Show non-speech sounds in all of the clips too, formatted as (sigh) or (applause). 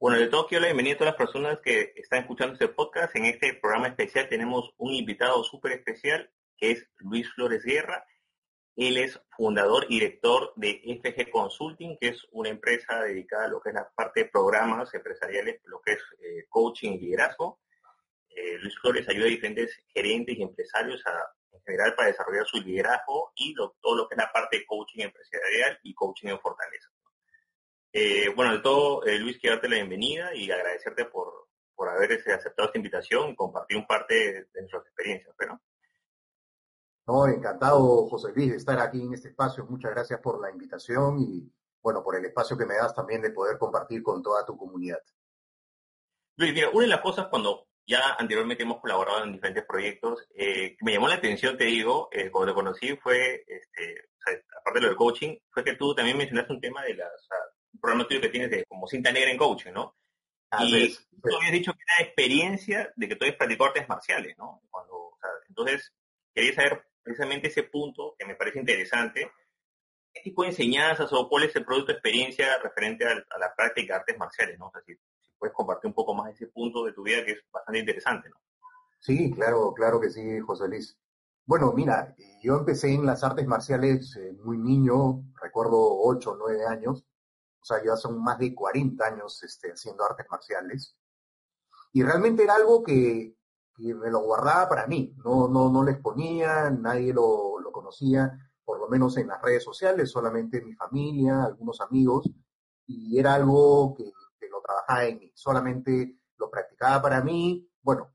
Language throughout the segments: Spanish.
Bueno, de todo quiero la bienvenida a todas las personas que están escuchando este podcast. En este programa especial tenemos un invitado súper especial que es Luis Flores Guerra. Él es fundador y director de FG Consulting, que es una empresa dedicada a lo que es la parte de programas empresariales, lo que es eh, coaching y liderazgo. Eh, Luis Flores ayuda a diferentes gerentes y empresarios en general para desarrollar su liderazgo y todo lo que es la parte de coaching empresarial y coaching en fortaleza. Eh, bueno, de todo, eh, Luis, quiero darte la bienvenida y agradecerte por, por haber este, aceptado esta invitación y compartir un parte de, nuestras experiencias, ¿no? No, encantado, José Luis, de estar aquí en este espacio. Muchas gracias por la invitación y, bueno, por el espacio que me das también de poder compartir con toda tu comunidad. Luis, mira, una de las cosas cuando ya anteriormente hemos colaborado en diferentes proyectos, eh, que me llamó la atención, te digo, cuando te conocí fue, este, aparte de lo del coaching, fue que tú también mencionaste un tema de las, programa tuyo que tienes de como cinta negra en coaching, ¿no? y tú habías dicho que era experiencia de que tú habías practicado artes marciales, ¿no? Cuando, entonces, quería saber precisamente ese punto que me parece interesante. ¿Qué tipo de enseñanzas o cuál es el producto de experiencia referente a, la práctica de artes marciales, ¿no? O sea, si, puedes compartir un poco más ese punto de tu vida que es bastante interesante, ¿no? Sí, claro, claro que sí, José Luis. Bueno, mira, yo empecé en las artes marciales eh, muy niño, recuerdo 8 o 9 años, o sea, ya son más de 40 años este, haciendo artes marciales. Y realmente era algo que, me lo guardaba para mí, no, no, no les ponía, nadie lo, lo conocía, por lo menos en las redes sociales, solamente mi familia, algunos amigos, y era algo que, lo trabajaba en mí, solamente lo practicaba para mí. Bueno,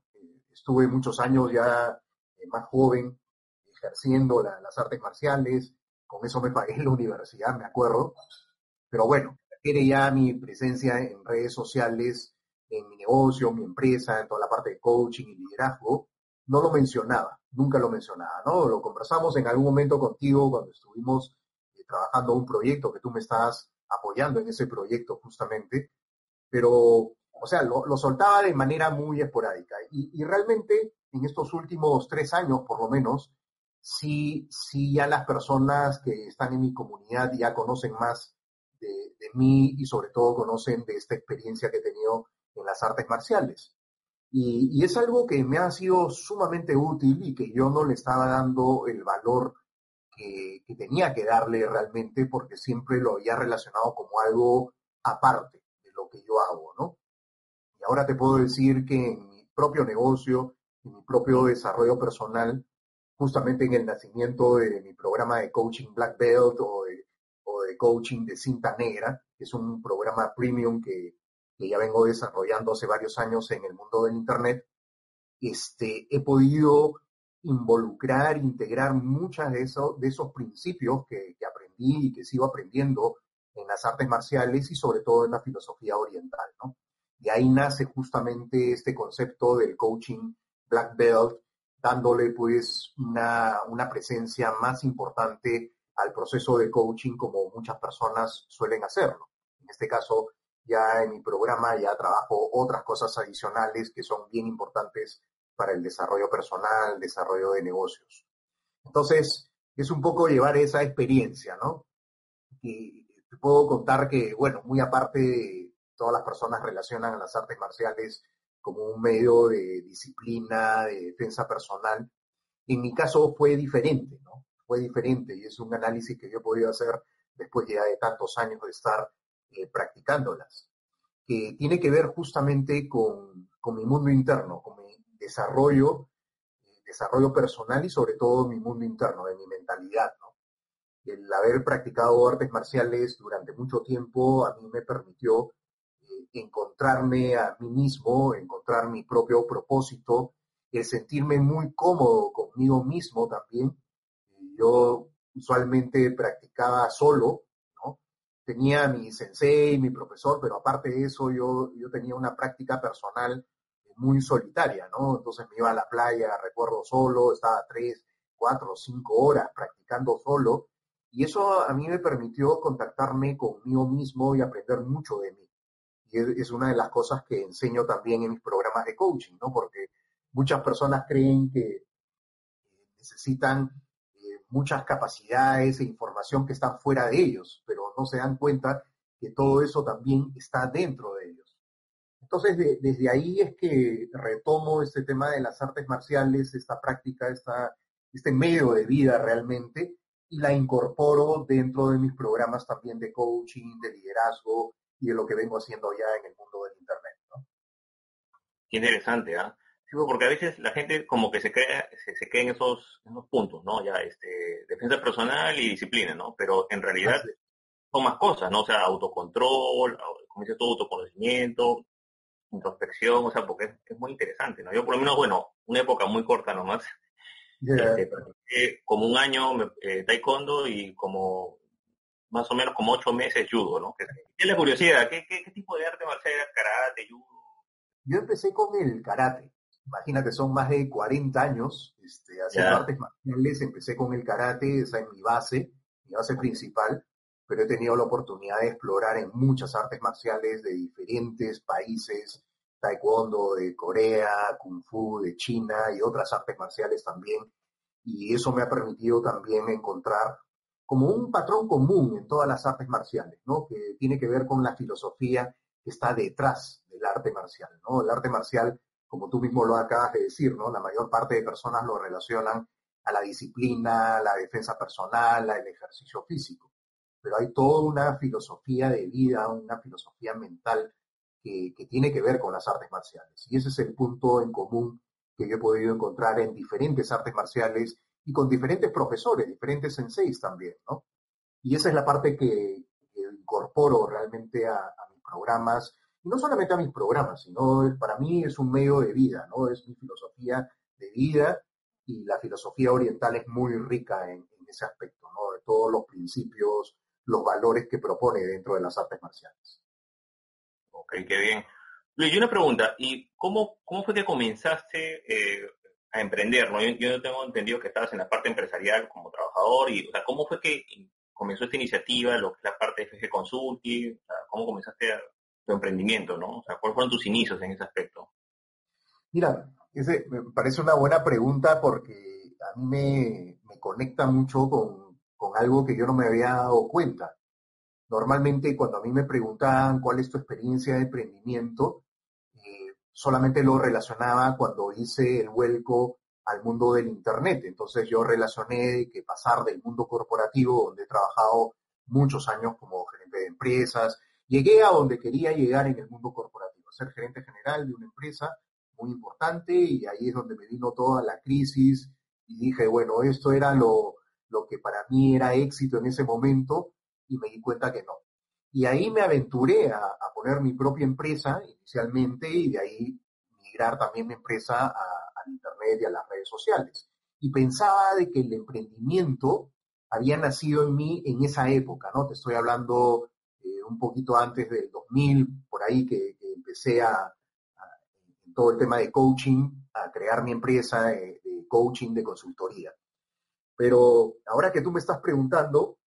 estuve muchos años ya eh, más joven ejerciendo las artes marciales, con eso me pagué en (laughs) la universidad, me acuerdo, pero bueno, quiere ya mi presencia en redes sociales, en mi negocio, mi empresa, en toda la parte de coaching y liderazgo, no lo mencionaba, nunca lo mencionaba, ¿no? Lo conversamos en algún momento contigo cuando estuvimos eh, trabajando un proyecto que tú me estás apoyando en ese proyecto justamente, pero, o sea, lo, soltaba de manera muy esporádica. Y, realmente en estos últimos tres años, por lo menos, sí, sí ya las personas que están en mi comunidad ya conocen más de, mí y sobre todo conocen de esta experiencia que he tenido en las artes marciales. Y, es algo que me ha sido sumamente útil y que yo no le estaba dando el valor que, tenía que darle realmente porque siempre lo había relacionado como algo aparte de lo que yo hago, ¿no? Y ahora te puedo decir que en mi propio negocio, en mi propio desarrollo personal, justamente en el nacimiento de mi programa de coaching Black Belt o de de coaching de cinta negra, que es un programa premium que, ya vengo desarrollando hace varios años en el mundo del Internet, este, he podido involucrar, integrar muchos de, esos de esos principios que, aprendí y que sigo aprendiendo en las artes marciales y sobre todo en la filosofía oriental, ¿no? Y ahí nace justamente este concepto del coaching black belt, dándole pues una, una presencia más importante al proceso de coaching como muchas personas suelen hacerlo. En este caso, ya en mi programa ya trabajo otras cosas adicionales que son bien importantes para el desarrollo personal, desarrollo de negocios. Entonces, es un poco llevar esa experiencia, ¿no? Y te puedo contar que, bueno, muy aparte, todas las personas relacionan a las artes marciales como un medio de disciplina, de defensa personal. En mi caso fue diferente, ¿no? Fue diferente y es un análisis que yo he podido hacer después de tantos años de estar eh, practicándolas, que tiene que ver justamente con, mi mundo interno, con mi desarrollo, eh, desarrollo personal y sobre todo mi mundo interno, de mi mentalidad. El haber practicado artes marciales durante mucho tiempo a mí me permitió eh, encontrarme a mí mismo, encontrar mi propio propósito, el sentirme muy cómodo conmigo mismo también yo usualmente practicaba solo, ¿no? Tenía mi sensei, mi profesor, pero aparte de eso yo, yo tenía una práctica personal muy solitaria, ¿no? Entonces me iba a la playa, recuerdo solo, estaba tres, cuatro, cinco horas practicando solo, y eso a mí me permitió contactarme conmigo mismo y aprender mucho de mí. Y es una de las cosas que enseño también en mis programas de coaching, ¿no? Porque muchas personas creen que necesitan muchas capacidades e información que están fuera de ellos, pero no se dan cuenta que todo eso también está dentro de ellos. Entonces, desde ahí es que retomo este tema de las artes marciales, esta práctica, este medio de vida realmente, y la incorporo dentro de mis programas también de coaching, de liderazgo y de lo que vengo haciendo ya en el mundo del Internet. Qué interesante, ¿ah? Porque a veces la gente como que se crea, se, se queda en esos, esos puntos, ¿no? Ya, este, defensa personal y disciplina, ¿no? Pero en realidad son más cosas, ¿no? O sea, autocontrol, como dice todo, autoconocimiento, introspección, o sea, porque es, muy interesante, ¿no? Yo por lo menos, bueno, una época muy corta nomás, este, como un año eh, taekwondo y como más o menos como ocho meses judo, ¿no? ¿Qué es la curiosidad? ¿Qué, qué, tipo de arte marcial era? ¿Karate, judo? Yo empecé con el karate. Imagínate, son más de 40 años este, haciendo artes marciales. Empecé con el karate, esa es mi base, mi base principal pero he tenido la oportunidad de explorar en muchas artes marciales de diferentes países, taekwondo de Corea, kung fu de China y otras artes marciales también. Y eso me ha permitido también encontrar como un patrón común en todas las artes marciales, ¿no? Que tiene que ver con la filosofía que está detrás del arte marcial, ¿no? El arte marcial, como tú mismo lo acabas de decir, ¿no? La mayor parte de personas lo relacionan a la disciplina, la defensa personal, al ejercicio físico pero hay toda una filosofía de vida, una filosofía mental que, tiene que ver con las artes marciales. Y ese es el punto en común que yo he podido encontrar en diferentes artes marciales y con diferentes profesores, diferentes senseis también, ¿no? Y esa es la parte que, incorporo realmente a, a, mis programas, no solamente a mis programas, sino para mí es un medio de vida, ¿no? Es mi filosofía de vida y la filosofía oriental es muy rica en, ese aspecto, ¿no? De todos los principios los valores que propone dentro de las artes marciales. Ok, qué bien. Luis, y una pregunta, ¿y cómo, cómo fue que comenzaste eh, a emprender? ¿no? Yo, no tengo entendido que estabas en la parte empresarial como trabajador, y o sea, ¿cómo fue que comenzó esta iniciativa, lo que es la parte de FG Consulting? ¿Cómo comenzaste tu emprendimiento? ¿no? O sea, ¿Cuáles fueron tus inicios en ese aspecto? Mira, ese me parece una buena pregunta porque a mí me, me conecta mucho con con algo que yo no me había dado cuenta. Normalmente cuando a mí me preguntaban cuál es tu experiencia de emprendimiento, eh, solamente lo relacionaba cuando hice el vuelco al mundo del Internet. Entonces yo relacioné que pasar del mundo corporativo, donde he trabajado muchos años como gerente de empresas, llegué a donde quería llegar en el mundo corporativo, ser gerente general de una empresa muy importante y ahí es donde me vino toda la crisis y dije, bueno, esto era lo, lo que para mí era éxito en ese momento y me di cuenta que no. Y ahí me aventuré a, poner mi propia empresa inicialmente y de ahí migrar también mi empresa al Internet y a las redes sociales. Y pensaba de que el emprendimiento había nacido en mí en esa época, ¿no? Te estoy hablando un poquito antes del 2000, por ahí que, empecé a, todo el tema de coaching, a crear mi empresa de coaching, de consultoría. Pero ahora que tú me estás preguntando,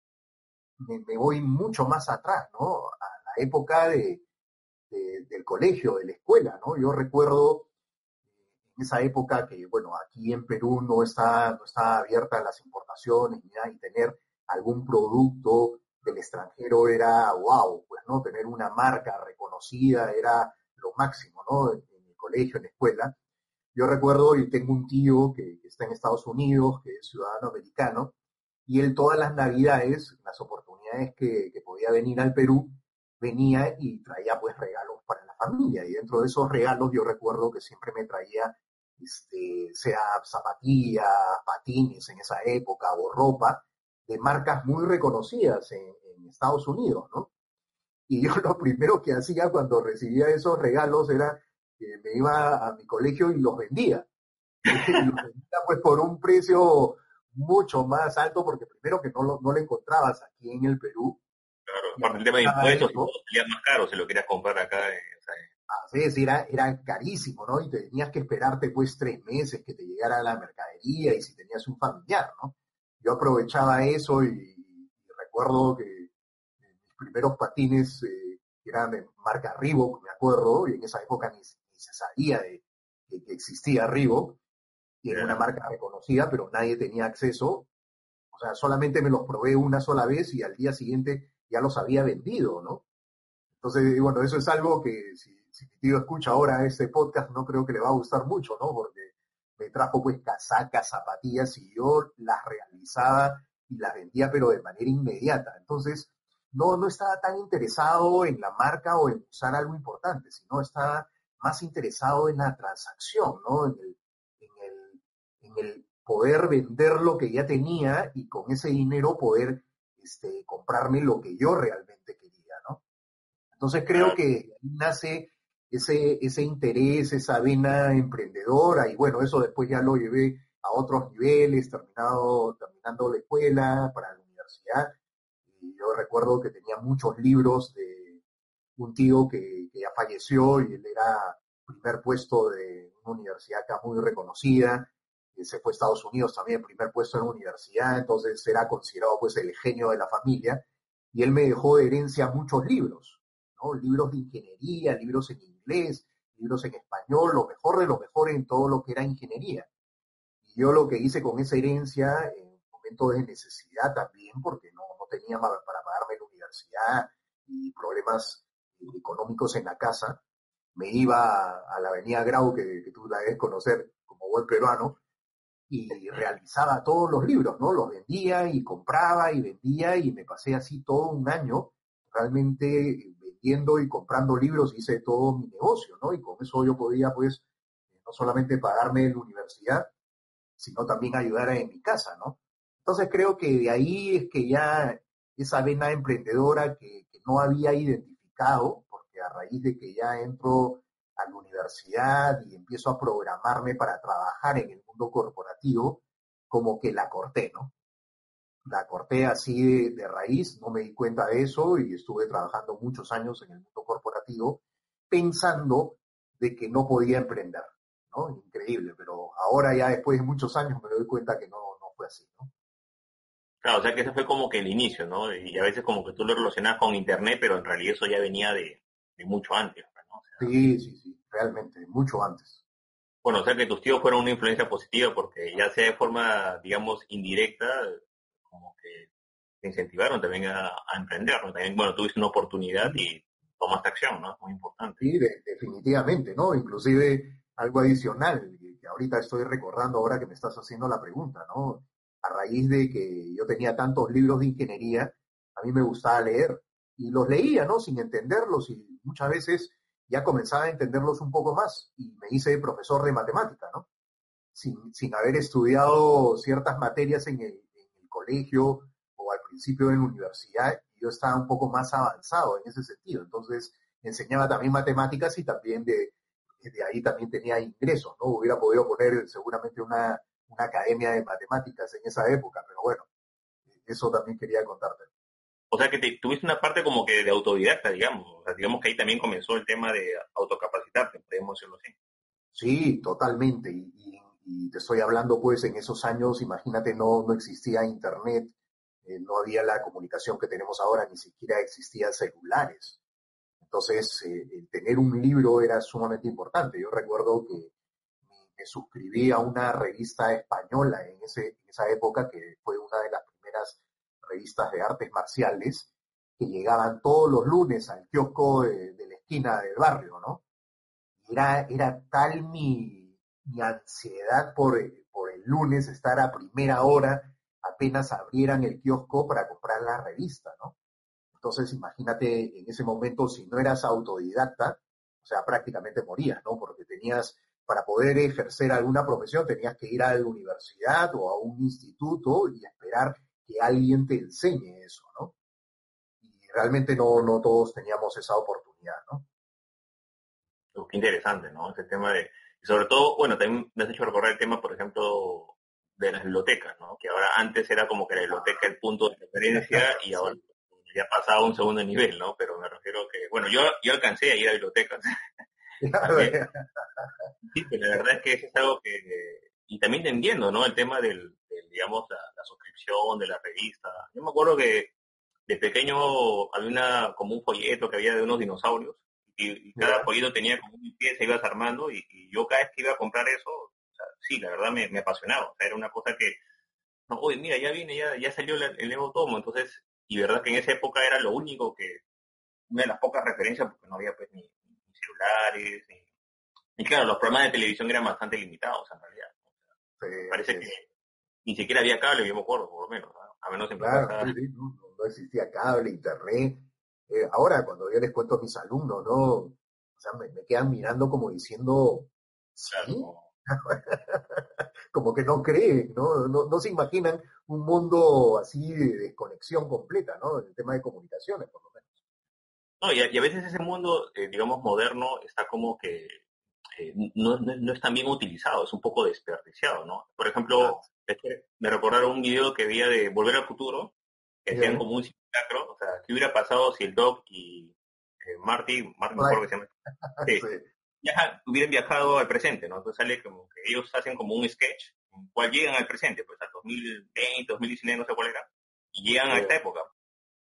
me, voy mucho más atrás, ¿no? A la época de, del colegio, de la escuela, ¿no? Yo recuerdo en esa época que, bueno, aquí en Perú no está, no está abierta las importaciones y tener algún producto del extranjero era wow, pues, ¿no? Tener una marca reconocida era lo máximo, ¿no? En, en el colegio, en la escuela. Yo recuerdo y tengo un tío que, está en Estados Unidos, que es ciudadano americano, y él todas las navidades, las oportunidades que, podía venir al Perú, venía y traía pues regalos para la familia. Y dentro de esos regalos yo recuerdo que siempre me traía, este, sea zapatillas, patines en esa época o ropa de marcas muy reconocidas en, en Estados Unidos, ¿no? Y yo lo primero que hacía cuando recibía esos regalos era me iba a mi colegio y los vendía. (laughs) y los vendía pues por un precio mucho más alto porque primero que no lo, no lo encontrabas aquí en el Perú. Claro, aparte el tema de impuestos, salía más caro si lo querías comprar acá. Eh, o era, era carísimo, ¿no? Y tenías que esperarte pues tres meses que te llegara la mercadería y si tenías un familiar, ¿no? Yo aprovechaba eso y, recuerdo que mis primeros patines eh, eran de marca Reebok, me acuerdo, y en esa época ni, se sabía de, que existía Reebok, y era una marca reconocida, pero nadie tenía acceso. O sea, solamente me los probé una sola vez y al día siguiente ya los había vendido, ¿no? Entonces, bueno, eso es algo que si, si mi tío escucha ahora este podcast, no creo que le va a gustar mucho, ¿no? Porque me trajo pues casacas, zapatillas y yo las realizaba y las vendía, pero de manera inmediata. Entonces, no, no estaba tan interesado en la marca o en usar algo importante, sino estaba más interesado en la transacción, ¿no? En el, en el, en el poder vender lo que ya tenía y con ese dinero poder este, comprarme lo que yo realmente quería, ¿no? Entonces creo que nace ese, ese interés, esa vena emprendedora y bueno, eso después ya lo llevé a otros niveles, terminado, terminando la escuela, para la universidad. Y yo recuerdo que tenía muchos libros de un tío que, que ya falleció y él era primer puesto de una universidad acá muy reconocida, y se fue a Estados Unidos también, primer puesto en la universidad, entonces era considerado pues el genio de la familia, y él me dejó de herencia muchos libros, ¿no? Libros de ingeniería, libros en inglés, libros en español, lo mejor de lo mejor en todo lo que era ingeniería. Y yo lo que hice con esa herencia, en momentos de necesidad también, porque no, no tenía para pagarme la universidad y problemas económicos en la casa, me iba a, la avenida Grau, que, tú la debes conocer como buen peruano, y realizaba todos los libros, ¿no? Los vendía y compraba y vendía y me pasé así todo un año realmente y comprando libros, hice todo mi negocio, ¿no? Y con eso yo podía, pues, no solamente pagarme la universidad, sino también ayudar en mi casa, ¿no? Entonces creo que de ahí es que ya esa vena emprendedora que, que no había identificado, porque a raíz de que ya entro a la universidad y empiezo a programarme para trabajar en el mundo corporativo, como que la corté, ¿no? La corté así de, de, raíz, no me di cuenta de eso y estuve trabajando muchos años en el mundo corporativo pensando de que no podía emprender, ¿no? Increíble, pero ahora ya después de muchos años me doy cuenta que no, no fue así, ¿no? Claro, o sea que ese fue como que el inicio, ¿no? Y a veces como que tú lo relacionas con Internet, pero en realidad eso ya venía de, de mucho antes, ¿no? O sea, sí, sí, sí, realmente, mucho antes. Bueno, o sea que tus tíos fueron una influencia positiva porque ya sea de forma, digamos, indirecta, como que te incentivaron también a, a emprender. También, bueno, tuviste una oportunidad y tomaste acción, ¿no? Es muy importante. Sí, de, definitivamente, ¿no? Inclusive algo adicional que ahorita estoy recordando ahora que me estás haciendo la pregunta, ¿no? A raíz de que yo tenía tantos libros de ingeniería, a mí me gustaba leer y los leía, ¿no? Sin entenderlos y muchas veces ya comenzaba a entenderlos un poco más y me hice profesor de matemática, ¿no? Sin, sin haber estudiado ciertas materias en el colegio o al principio en la universidad, yo estaba un poco más avanzado en ese sentido. Entonces, enseñaba también matemáticas y también de, de ahí también tenía ingresos, ¿no? Hubiera podido poner seguramente una, una academia de matemáticas en esa época, pero bueno, eso también quería contarte. O sea que te, tuviste una parte como que de autodidacta, digamos. O sea, digamos que ahí también comenzó el tema de autocapacitarte, podemos decirlo así. Sí, totalmente. Y, y, y, te estoy hablando, pues, en esos años, imagínate, no, no existía internet, eh, no había la comunicación que tenemos ahora, ni siquiera existían celulares. Entonces, eh, tener un libro era sumamente importante. Yo recuerdo que me, suscribí a una revista española en, ese, en esa época, que fue una de las primeras revistas de artes marciales que llegaban todos los lunes al kiosco de, de la esquina del barrio, ¿no? Era, era tal mi, mi ansiedad por, por el lunes estar a primera hora apenas abrieran el kiosco para comprar la revista, ¿no? Entonces, imagínate en ese momento, si no eras autodidacta, o sea, prácticamente morías, ¿no? Porque tenías, para poder ejercer alguna profesión, tenías que ir a la universidad o a un instituto y esperar que alguien te enseñe eso, ¿no? Y realmente no, no todos teníamos esa oportunidad, ¿no? Qué interesante, ¿no? Este tema de, y sobre todo, bueno, también me has hecho recordar el tema, por ejemplo, de las bibliotecas, ¿no? Que ahora antes era como que la biblioteca el punto de referencia y ahora ya ha pasado a un segundo nivel, ¿no? Pero me refiero que, bueno, yo, yo alcancé a ir a bibliotecas. (laughs) sí, pero la verdad es que eso es algo que, y también entiendo, ¿no? El tema del, del digamos, la, la, suscripción de la revista. Yo me acuerdo que de pequeño había una, como un folleto que había de unos dinosaurios y, y cada folleto tenía como un pie, se ibas armando y, y, yo cada vez que iba a comprar eso, o sea, sí, la verdad me, me apasionaba. O sea, era una cosa que, no, oye, mira, ya viene, ya, ya salió el, el nuevo tomo, entonces, y verdad que en esa época era lo único que, una de las pocas referencias, porque no había pues ni, ni populares. Y, claro, los programas de televisión eran bastante limitados en realidad. Parece que ni siquiera había cable, yo me acuerdo, por lo menos. A menos en claro, no, existía cable, internet. Eh, ahora, cuando yo les cuento a mis alumnos, ¿no? O sea, me, quedan mirando como diciendo, ¿sí? (laughs) como que no creen, ¿no? ¿no? se imaginan un mundo así de desconexión completa, ¿no? En el tema de comunicaciones, por lo menos. No, y a, veces ese mundo, eh, digamos, moderno está como que eh, no, no, es tan bien utilizado, es un poco desperdiciado, ¿no? Por ejemplo, me recordaron un video que había de Volver al Futuro, que hacían como un simulacro, o sea, ¿qué hubiera pasado si el Doc y eh, Marty, Marty, mejor que se llama, (laughs) hubieran viajado al presente, ¿no? Entonces sale como que ellos hacen como un sketch, en cual llegan al presente, pues al 2020, 2019, no sé cuál era, y llegan a esta época.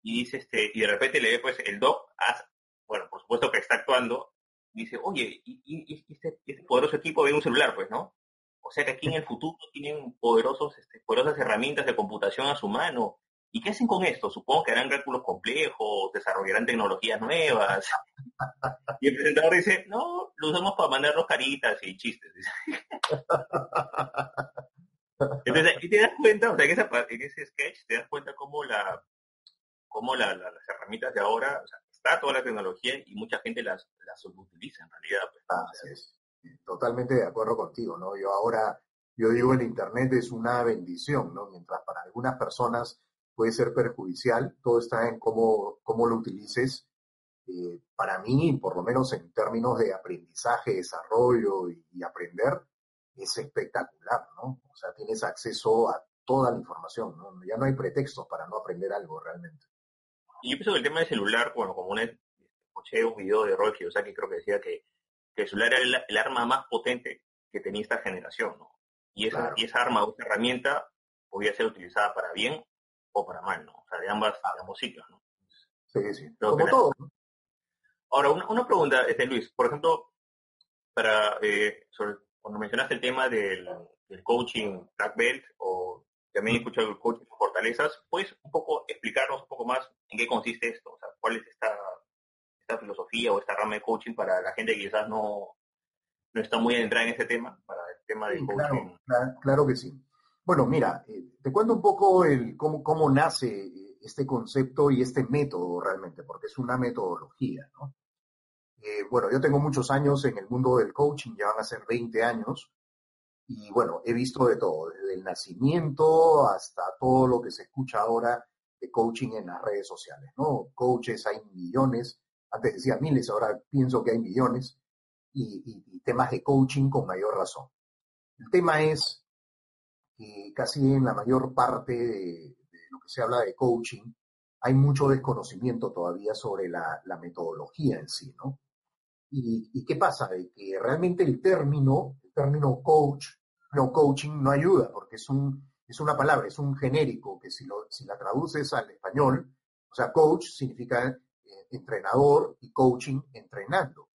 Y dice este, y de repente le ve pues el Doc, bueno, por supuesto que está actuando, dice, oye, y, este, este, poderoso equipo ve un celular, pues, ¿no? O sea que aquí en el futuro tienen poderosos, este, poderosas herramientas de computación a su mano. ¿Y qué hacen con esto? Supongo que harán cálculos complejos, desarrollarán tecnologías nuevas. Y el presentador dice, no, lo usamos para mandarnos caritas y chistes. Entonces, y te das cuenta, o sea, en, ese sketch te das cuenta cómo la cómo las herramientas de ahora, o sea, está toda la tecnología y mucha gente las, las utiliza en realidad. Pues, Totalmente de acuerdo contigo, ¿no? Yo ahora, yo digo, el Internet es una bendición, ¿no? Mientras para algunas personas puede ser perjudicial, todo está en cómo, cómo lo utilices. Eh, para mí, por lo menos en términos de aprendizaje, desarrollo y, aprender, es espectacular, ¿no? O sea, tienes acceso a toda la información, ¿no? Ya no hay pretextos para no aprender algo realmente. Y yo pienso que el tema del celular, bueno, como una, escuché un video de Roy sea, que creo que decía que que el celular era el, arma más potente que tenía esta generación, ¿no? Y esa, y esa arma o esa herramienta podía ser utilizada para bien o para mal, ¿no? O sea, de ambas, de ambos sitios, ¿no? Sí, sí, como todo. Ahora, una, pregunta, este, Luis, por ejemplo, para, eh, cuando mencionaste el tema del, coaching black belt o también he escuchado el coaching fortalezas, ¿puedes un poco explicarnos un poco más en qué consiste esto? O sea, ¿cuál es esta filosofía o esta rama de coaching para la gente que quizás no, no está muy adentrada en ese tema, para el tema de coaching. Claro, que sí. Bueno, mira, eh, te cuento un poco el cómo, cómo nace este concepto y este método realmente, porque es una metodología, ¿no? Eh, bueno, yo tengo muchos años en el mundo del coaching, ya van a ser 20 años, y bueno, he visto de todo, desde el nacimiento hasta todo lo que se escucha ahora de coaching en las redes sociales, ¿no? Coaches hay millones, antes decía miles, ahora pienso que hay millones, y, temas de coaching con mayor razón. El tema es que casi en la mayor parte de, lo que se habla de coaching hay mucho desconocimiento todavía sobre la, metodología en sí, ¿no? Y, qué pasa? De que realmente el término, el término coach, no coaching no ayuda, porque es un, es una palabra, es un genérico que si, lo, si la traduces al español, o sea, coach significa entrenador y coaching entrenando.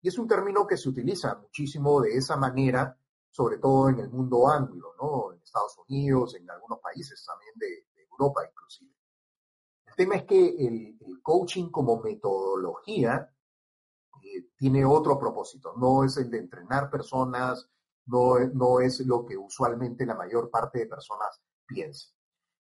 Y es un término que se utiliza muchísimo de esa manera, sobre todo en el mundo anglo, ¿no? En Estados Unidos, en algunos países también de, Europa inclusive. El tema es que el, coaching como metodología eh, tiene otro propósito, no es el de entrenar personas, no, no es lo que usualmente la mayor parte de personas piensa.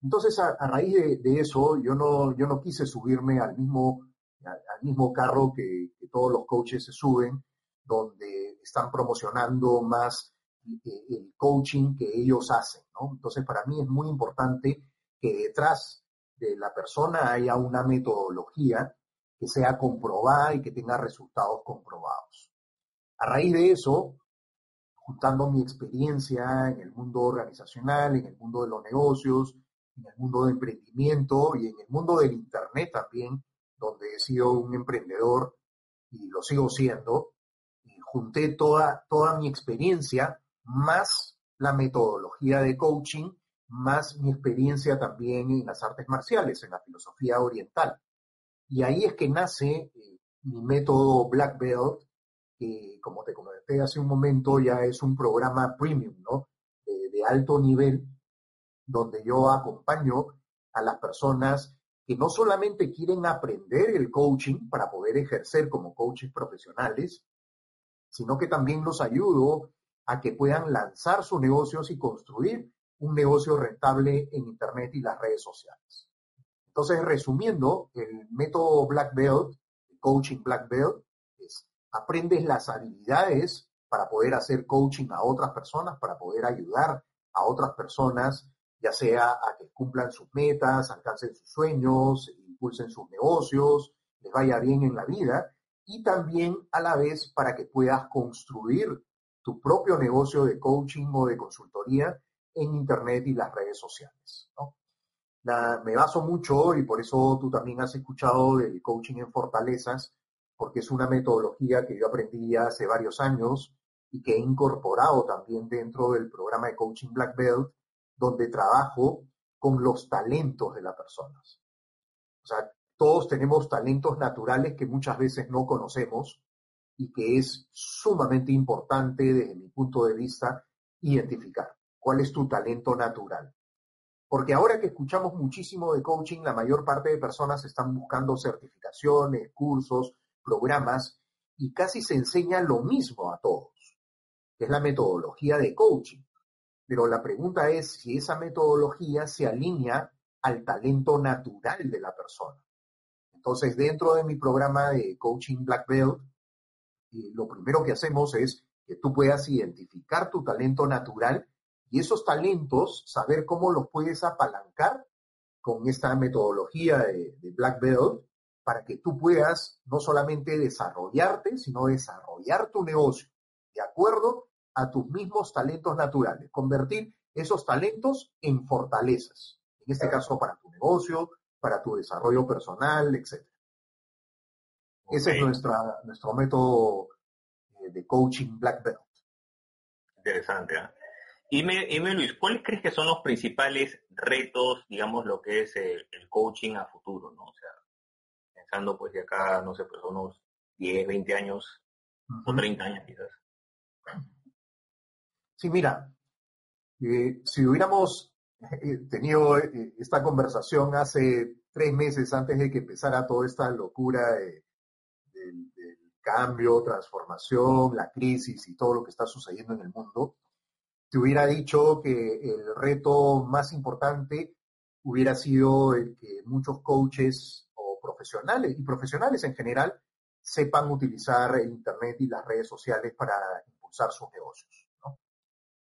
Entonces, a, raíz de, de, eso, yo no, yo no quise subirme al mismo al, mismo carro que, todos los coaches se suben, donde están promocionando más el coaching que ellos hacen, ¿no? Entonces, para mí es muy importante que detrás de la persona haya una metodología que sea comprobada y que tenga resultados comprobados. A raíz de eso, juntando mi experiencia en el mundo organizacional, en el mundo de los negocios, en el mundo de emprendimiento y en el mundo del Internet también, donde he sido un emprendedor y lo sigo siendo, y junté toda, toda mi experiencia más la metodología de coaching, más mi experiencia también en las artes marciales, en la filosofía oriental. Y ahí es que nace eh, mi método Black Belt, que como te comenté hace un momento ya es un programa premium, ¿no? de alto nivel, donde yo acompaño a las personas que no solamente quieren aprender el coaching para poder ejercer como coaches profesionales, sino que también los ayudo a que puedan lanzar sus negocios y construir un negocio rentable en Internet y las redes sociales. Entonces, resumiendo, el método Black Belt, el coaching Black Belt, es aprendes las habilidades para poder hacer coaching a otras personas, para poder ayudar a otras personas, ya sea a que cumplan sus metas, alcancen sus sueños, impulsen sus negocios, les vaya bien en la vida, y también a la vez para que puedas construir tu propio negocio de coaching o de consultoría en Internet y las redes sociales. me baso mucho, y por eso tú también has escuchado del coaching en fortalezas, porque es una metodología que yo aprendí hace varios años y que he incorporado también dentro del programa de coaching Black Belt, donde trabajo con los talentos de las personas. O sea, todos tenemos talentos naturales que muchas veces no conocemos y que es sumamente importante desde mi punto de vista identificar cuál es tu talento natural. Porque ahora que escuchamos muchísimo de coaching, la mayor parte de personas están buscando certificaciones, cursos, programas y casi se enseña lo mismo a todos, es la metodología de coaching. Pero la pregunta es si esa metodología se alinea al talento natural de la persona. Entonces, dentro de mi programa de coaching Black Belt, lo primero que hacemos es que tú puedas identificar tu talento natural y esos talentos, saber cómo los puedes apalancar con esta metodología de, de Black Belt para que tú puedas no solamente desarrollarte, sino desarrollar tu negocio de acuerdo a tus mismos talentos naturales, convertir esos talentos en fortalezas, en este caso para tu negocio, para tu desarrollo personal, etc. Ese es nuestra, nuestro método eh, de coaching Black Belt. Interesante. ¿eh? Y, me, y me, Luis, ¿cuáles crees que son los principales retos, digamos, lo que es el, coaching a futuro, ¿no? O sea, pensando pues de acá, no sé, pues unos 10, 20 años o 30 años quizás. Sí, mira, eh, si hubiéramos tenido eh, esta conversación hace tres meses antes de que empezara toda esta locura del, cambio, transformación, la crisis y todo lo que está sucediendo en el mundo, te hubiera dicho que el reto más importante hubiera sido el que muchos coaches o profesionales y profesionales en general sepan utilizar el Internet y las redes sociales para impulsar sus negocios.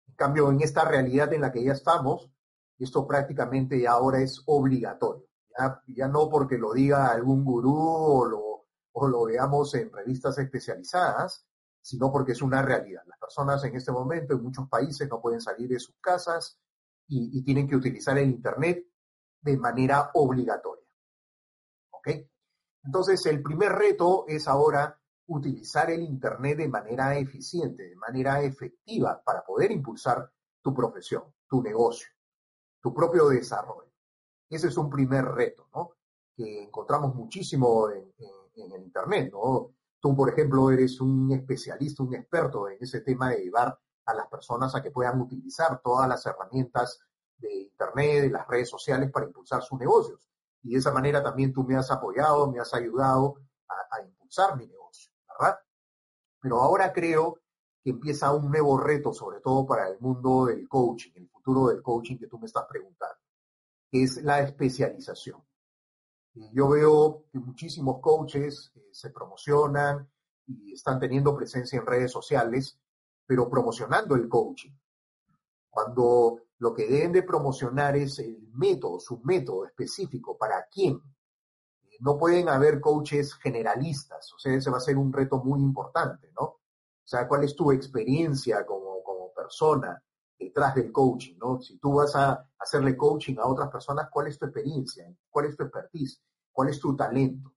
En cambio, en esta realidad en la que ya estamos, esto prácticamente ya ahora es obligatorio. Ya, no porque lo diga algún gurú o lo, o lo veamos en revistas especializadas, sino porque es una realidad. Las personas en este momento en muchos países no pueden salir de sus casas y, tienen que utilizar el Internet de manera obligatoria. ¿Ok? Entonces, el primer reto es ahora utilizar el Internet de manera eficiente, de manera efectiva, para poder impulsar tu profesión, tu negocio tu propio desarrollo. Ese es un primer reto, ¿no? Que encontramos muchísimo en, el Internet, ¿no? Tú, por ejemplo, eres un especialista, un experto en ese tema de llevar a las personas a que puedan utilizar todas las herramientas de Internet, de las redes sociales para impulsar sus negocios. Y de esa manera también tú me has apoyado, me has ayudado a, a impulsar mi negocio, ¿verdad? Pero ahora creo que empieza un nuevo reto, sobre todo para el mundo del coaching, el futuro del coaching que tú me estás preguntando, que es la especialización. Yo veo que muchísimos coaches eh, se promocionan y están teniendo presencia en redes sociales, pero promocionando el coaching. Cuando lo que deben de promocionar es el método, su método específico, para quién. No pueden haber coaches generalistas, o sea, ese va a ser un reto muy importante, ¿no? O sea, cuál es tu experiencia como, como persona detrás del coaching, ¿no? Si tú vas a hacerle coaching a otras personas, ¿cuál es tu experiencia? ¿Cuál es tu expertise? ¿Cuál es tu talento?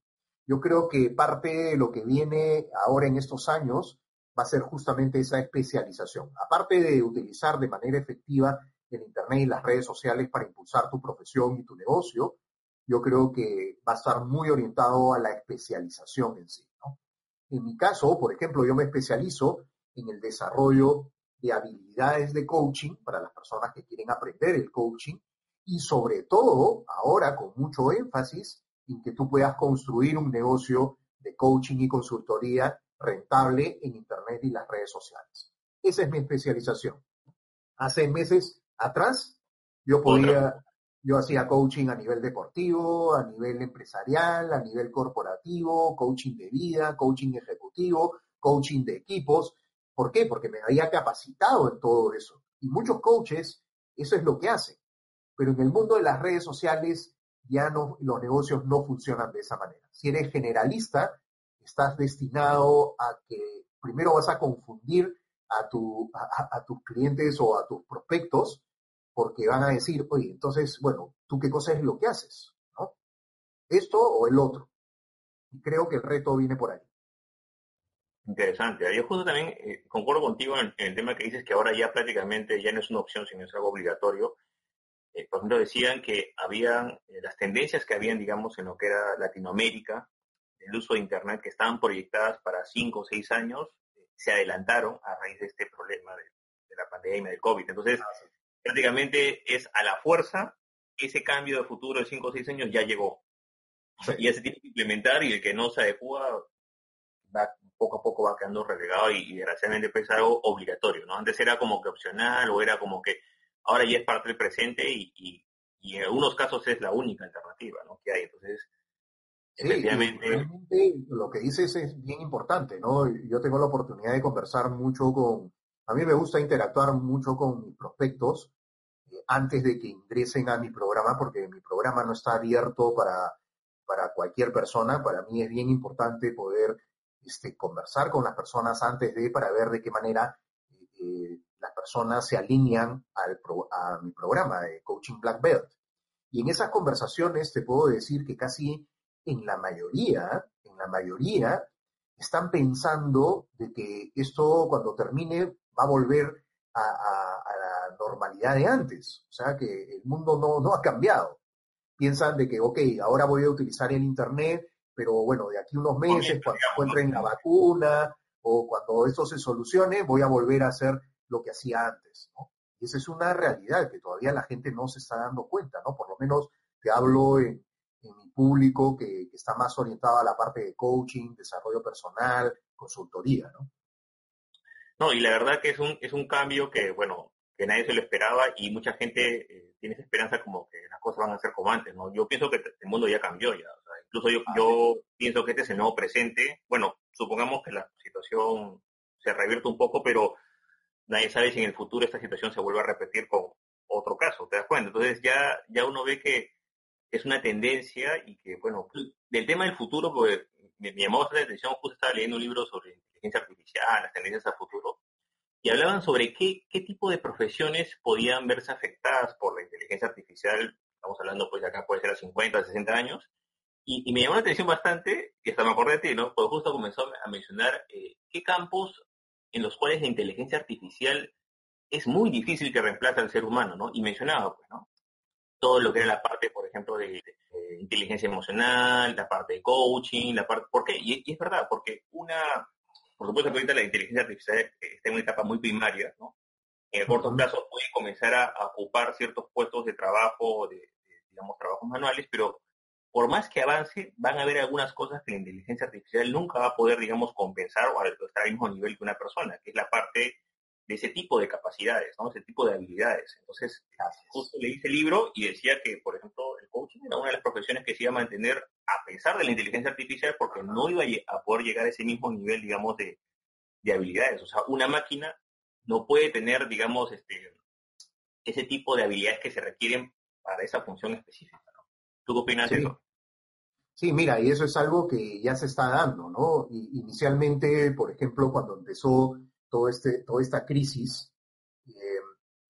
Yo creo que parte de lo que viene ahora en estos años va a ser justamente esa especialización. Aparte de utilizar de manera efectiva el Internet y las redes sociales para impulsar tu profesión y tu negocio, yo creo que va a estar muy orientado a la especialización en sí. En mi caso, por ejemplo, yo me especializo en el desarrollo de habilidades de coaching para las personas que quieren aprender el coaching y sobre todo ahora con mucho énfasis en que tú puedas construir un negocio de coaching y consultoría rentable en Internet y las redes sociales. Esa es mi especialización. Hace meses atrás yo podía, yo hacía coaching a nivel deportivo, a nivel empresarial, a nivel corporativo, coaching de vida, coaching ejecutivo, coaching de equipos. ¿Por qué? Porque me había capacitado en todo eso. Y muchos coaches, eso es lo que hacen. Pero en el mundo de las redes sociales ya no, los negocios no funcionan de esa manera. Si eres generalista, estás destinado a que primero vas a confundir a, tu, a, tus clientes o a tus prospectos porque van a decir, oye, entonces, bueno, ¿tú qué cosa es lo que haces? ¿No? ¿Esto o el otro? Y creo que el reto viene por ahí. Interesante. Yo justo también eh, concuerdo contigo en, el tema que dices que ahora ya prácticamente ya no es una opción, sino es algo obligatorio. Eh, por ejemplo, decían que habían eh, las tendencias que habían, digamos, en lo que era Latinoamérica, el uso de Internet, que estaban proyectadas para cinco o seis años, se adelantaron a raíz de este problema de, la pandemia del COVID. Entonces, ah, prácticamente es a la fuerza, ese cambio de futuro de cinco o seis años ya llegó. Y ya se tiene que implementar y el que no se adecua va, poco a poco va quedando relegado y, desgraciadamente pues, es algo obligatorio, ¿no? Antes era como que opcional o era como que ahora ya es parte del presente y, en algunos casos es la única alternativa, ¿no? Que hay. Entonces, efectivamente... lo que dices es bien importante, ¿no? Yo tengo la oportunidad de conversar mucho con... A mí me gusta interactuar mucho con mis prospectos eh, antes de que ingresen a mi programa, porque mi programa no está abierto para, para cualquier persona. Para mí es bien importante poder este, conversar con las personas antes de para ver de qué manera eh, las personas se alinean al a mi programa de Coaching Black Belt. Y en esas conversaciones te puedo decir que casi en la mayoría, en la mayoría, están pensando de que esto cuando termine va a volver a, la normalidad de antes. O sea que el mundo no, no ha cambiado. Piensan de que, ok, ahora voy a utilizar el Internet pero bueno, de aquí unos meses, cuando encuentren la vacuna o cuando esto se solucione, voy a volver a hacer lo que hacía antes, ¿no? Y esa es una realidad que todavía la gente no se está dando cuenta, ¿no? Por lo menos te hablo en, mi público que, está más orientado a la parte de coaching, desarrollo personal, consultoría, ¿no? No, y la verdad que es un, es un cambio que, bueno, que nadie se lo esperaba y mucha gente eh, tiene esa esperanza como que las cosas van a ser como antes, ¿no? Yo pienso que el mundo ya cambió ya, Incluso yo, yo pienso que este es el nuevo presente. Bueno, supongamos que la situación se revierte un poco, pero nadie sabe si en el futuro esta situación se vuelve a repetir con otro caso, ¿te das cuenta? Entonces ya, ya uno ve que es una tendencia y que, bueno, del tema del futuro, pues me, llamó bastante la atención, justo estaba leyendo un libro sobre inteligencia artificial, las tendencias al futuro, y hablaban sobre qué, qué tipo de profesiones podían verse afectadas por la inteligencia artificial, estamos hablando pues acá puede ser a 50, 60 años, y, me llamó la atención bastante, y hasta me acordé de ti, ¿no? Porque justo comenzó a mencionar eh, qué campos en los cuales la inteligencia artificial es muy difícil que reemplace al ser humano, ¿no? Y mencionaba, pues, ¿no? Todo lo que era la parte, por ejemplo, de, inteligencia emocional, la parte de coaching, la parte... ¿Por qué? Y, es verdad, porque una... Por supuesto que ahorita la inteligencia artificial está en una etapa muy primaria, ¿no? En el corto plazo puede comenzar a, ocupar ciertos puestos de trabajo, de, digamos, trabajos manuales, pero por más que avance, van a haber algunas cosas que la inteligencia artificial nunca va a poder, digamos, compensar o estar al mismo nivel que una persona, que es la parte de ese tipo de capacidades, ¿no? Ese tipo de habilidades. Entonces, justo leí ese libro y decía que, por ejemplo, el coaching era una de las profesiones que se iba a mantener a pesar de la inteligencia artificial porque no iba a poder llegar a ese mismo nivel, digamos, de, de habilidades. O sea, una máquina no puede tener, digamos, este, ese tipo de habilidades que se requieren para esa función específica. ¿Tú qué opinas de eso? Sí, mira, y eso es algo que ya se está dando, ¿no? inicialmente, por ejemplo, cuando empezó todo este, toda esta crisis, eh,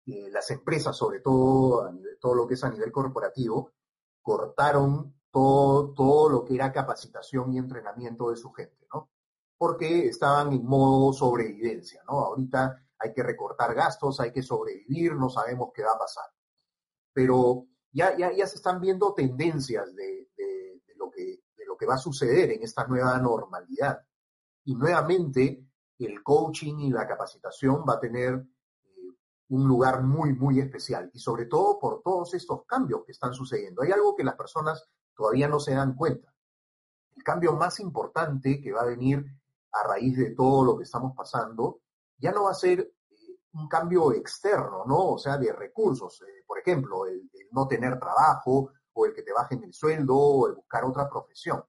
eh, las empresas, sobre todo todo lo que es a nivel corporativo, cortaron todo, todo lo que era capacitación y entrenamiento de su gente, ¿no? Porque estaban en modo sobrevivencia, ¿no? Ahorita hay que recortar gastos, hay que sobrevivir, no sabemos qué va a pasar. Pero ya, ya, ya se están viendo tendencias de, lo que, de lo que va a suceder en esta nueva normalidad. Y nuevamente el coaching y la capacitación va a tener eh, un lugar muy, muy especial. Y sobre todo por todos estos cambios que están sucediendo. Hay algo que las personas todavía no se dan cuenta. El cambio más importante que va a venir a raíz de todo lo que estamos pasando, ya no va a ser un cambio externo, ¿no? O sea, de recursos. Eh, por ejemplo, el, no tener trabajo o el que te bajen el sueldo o el buscar otra profesión.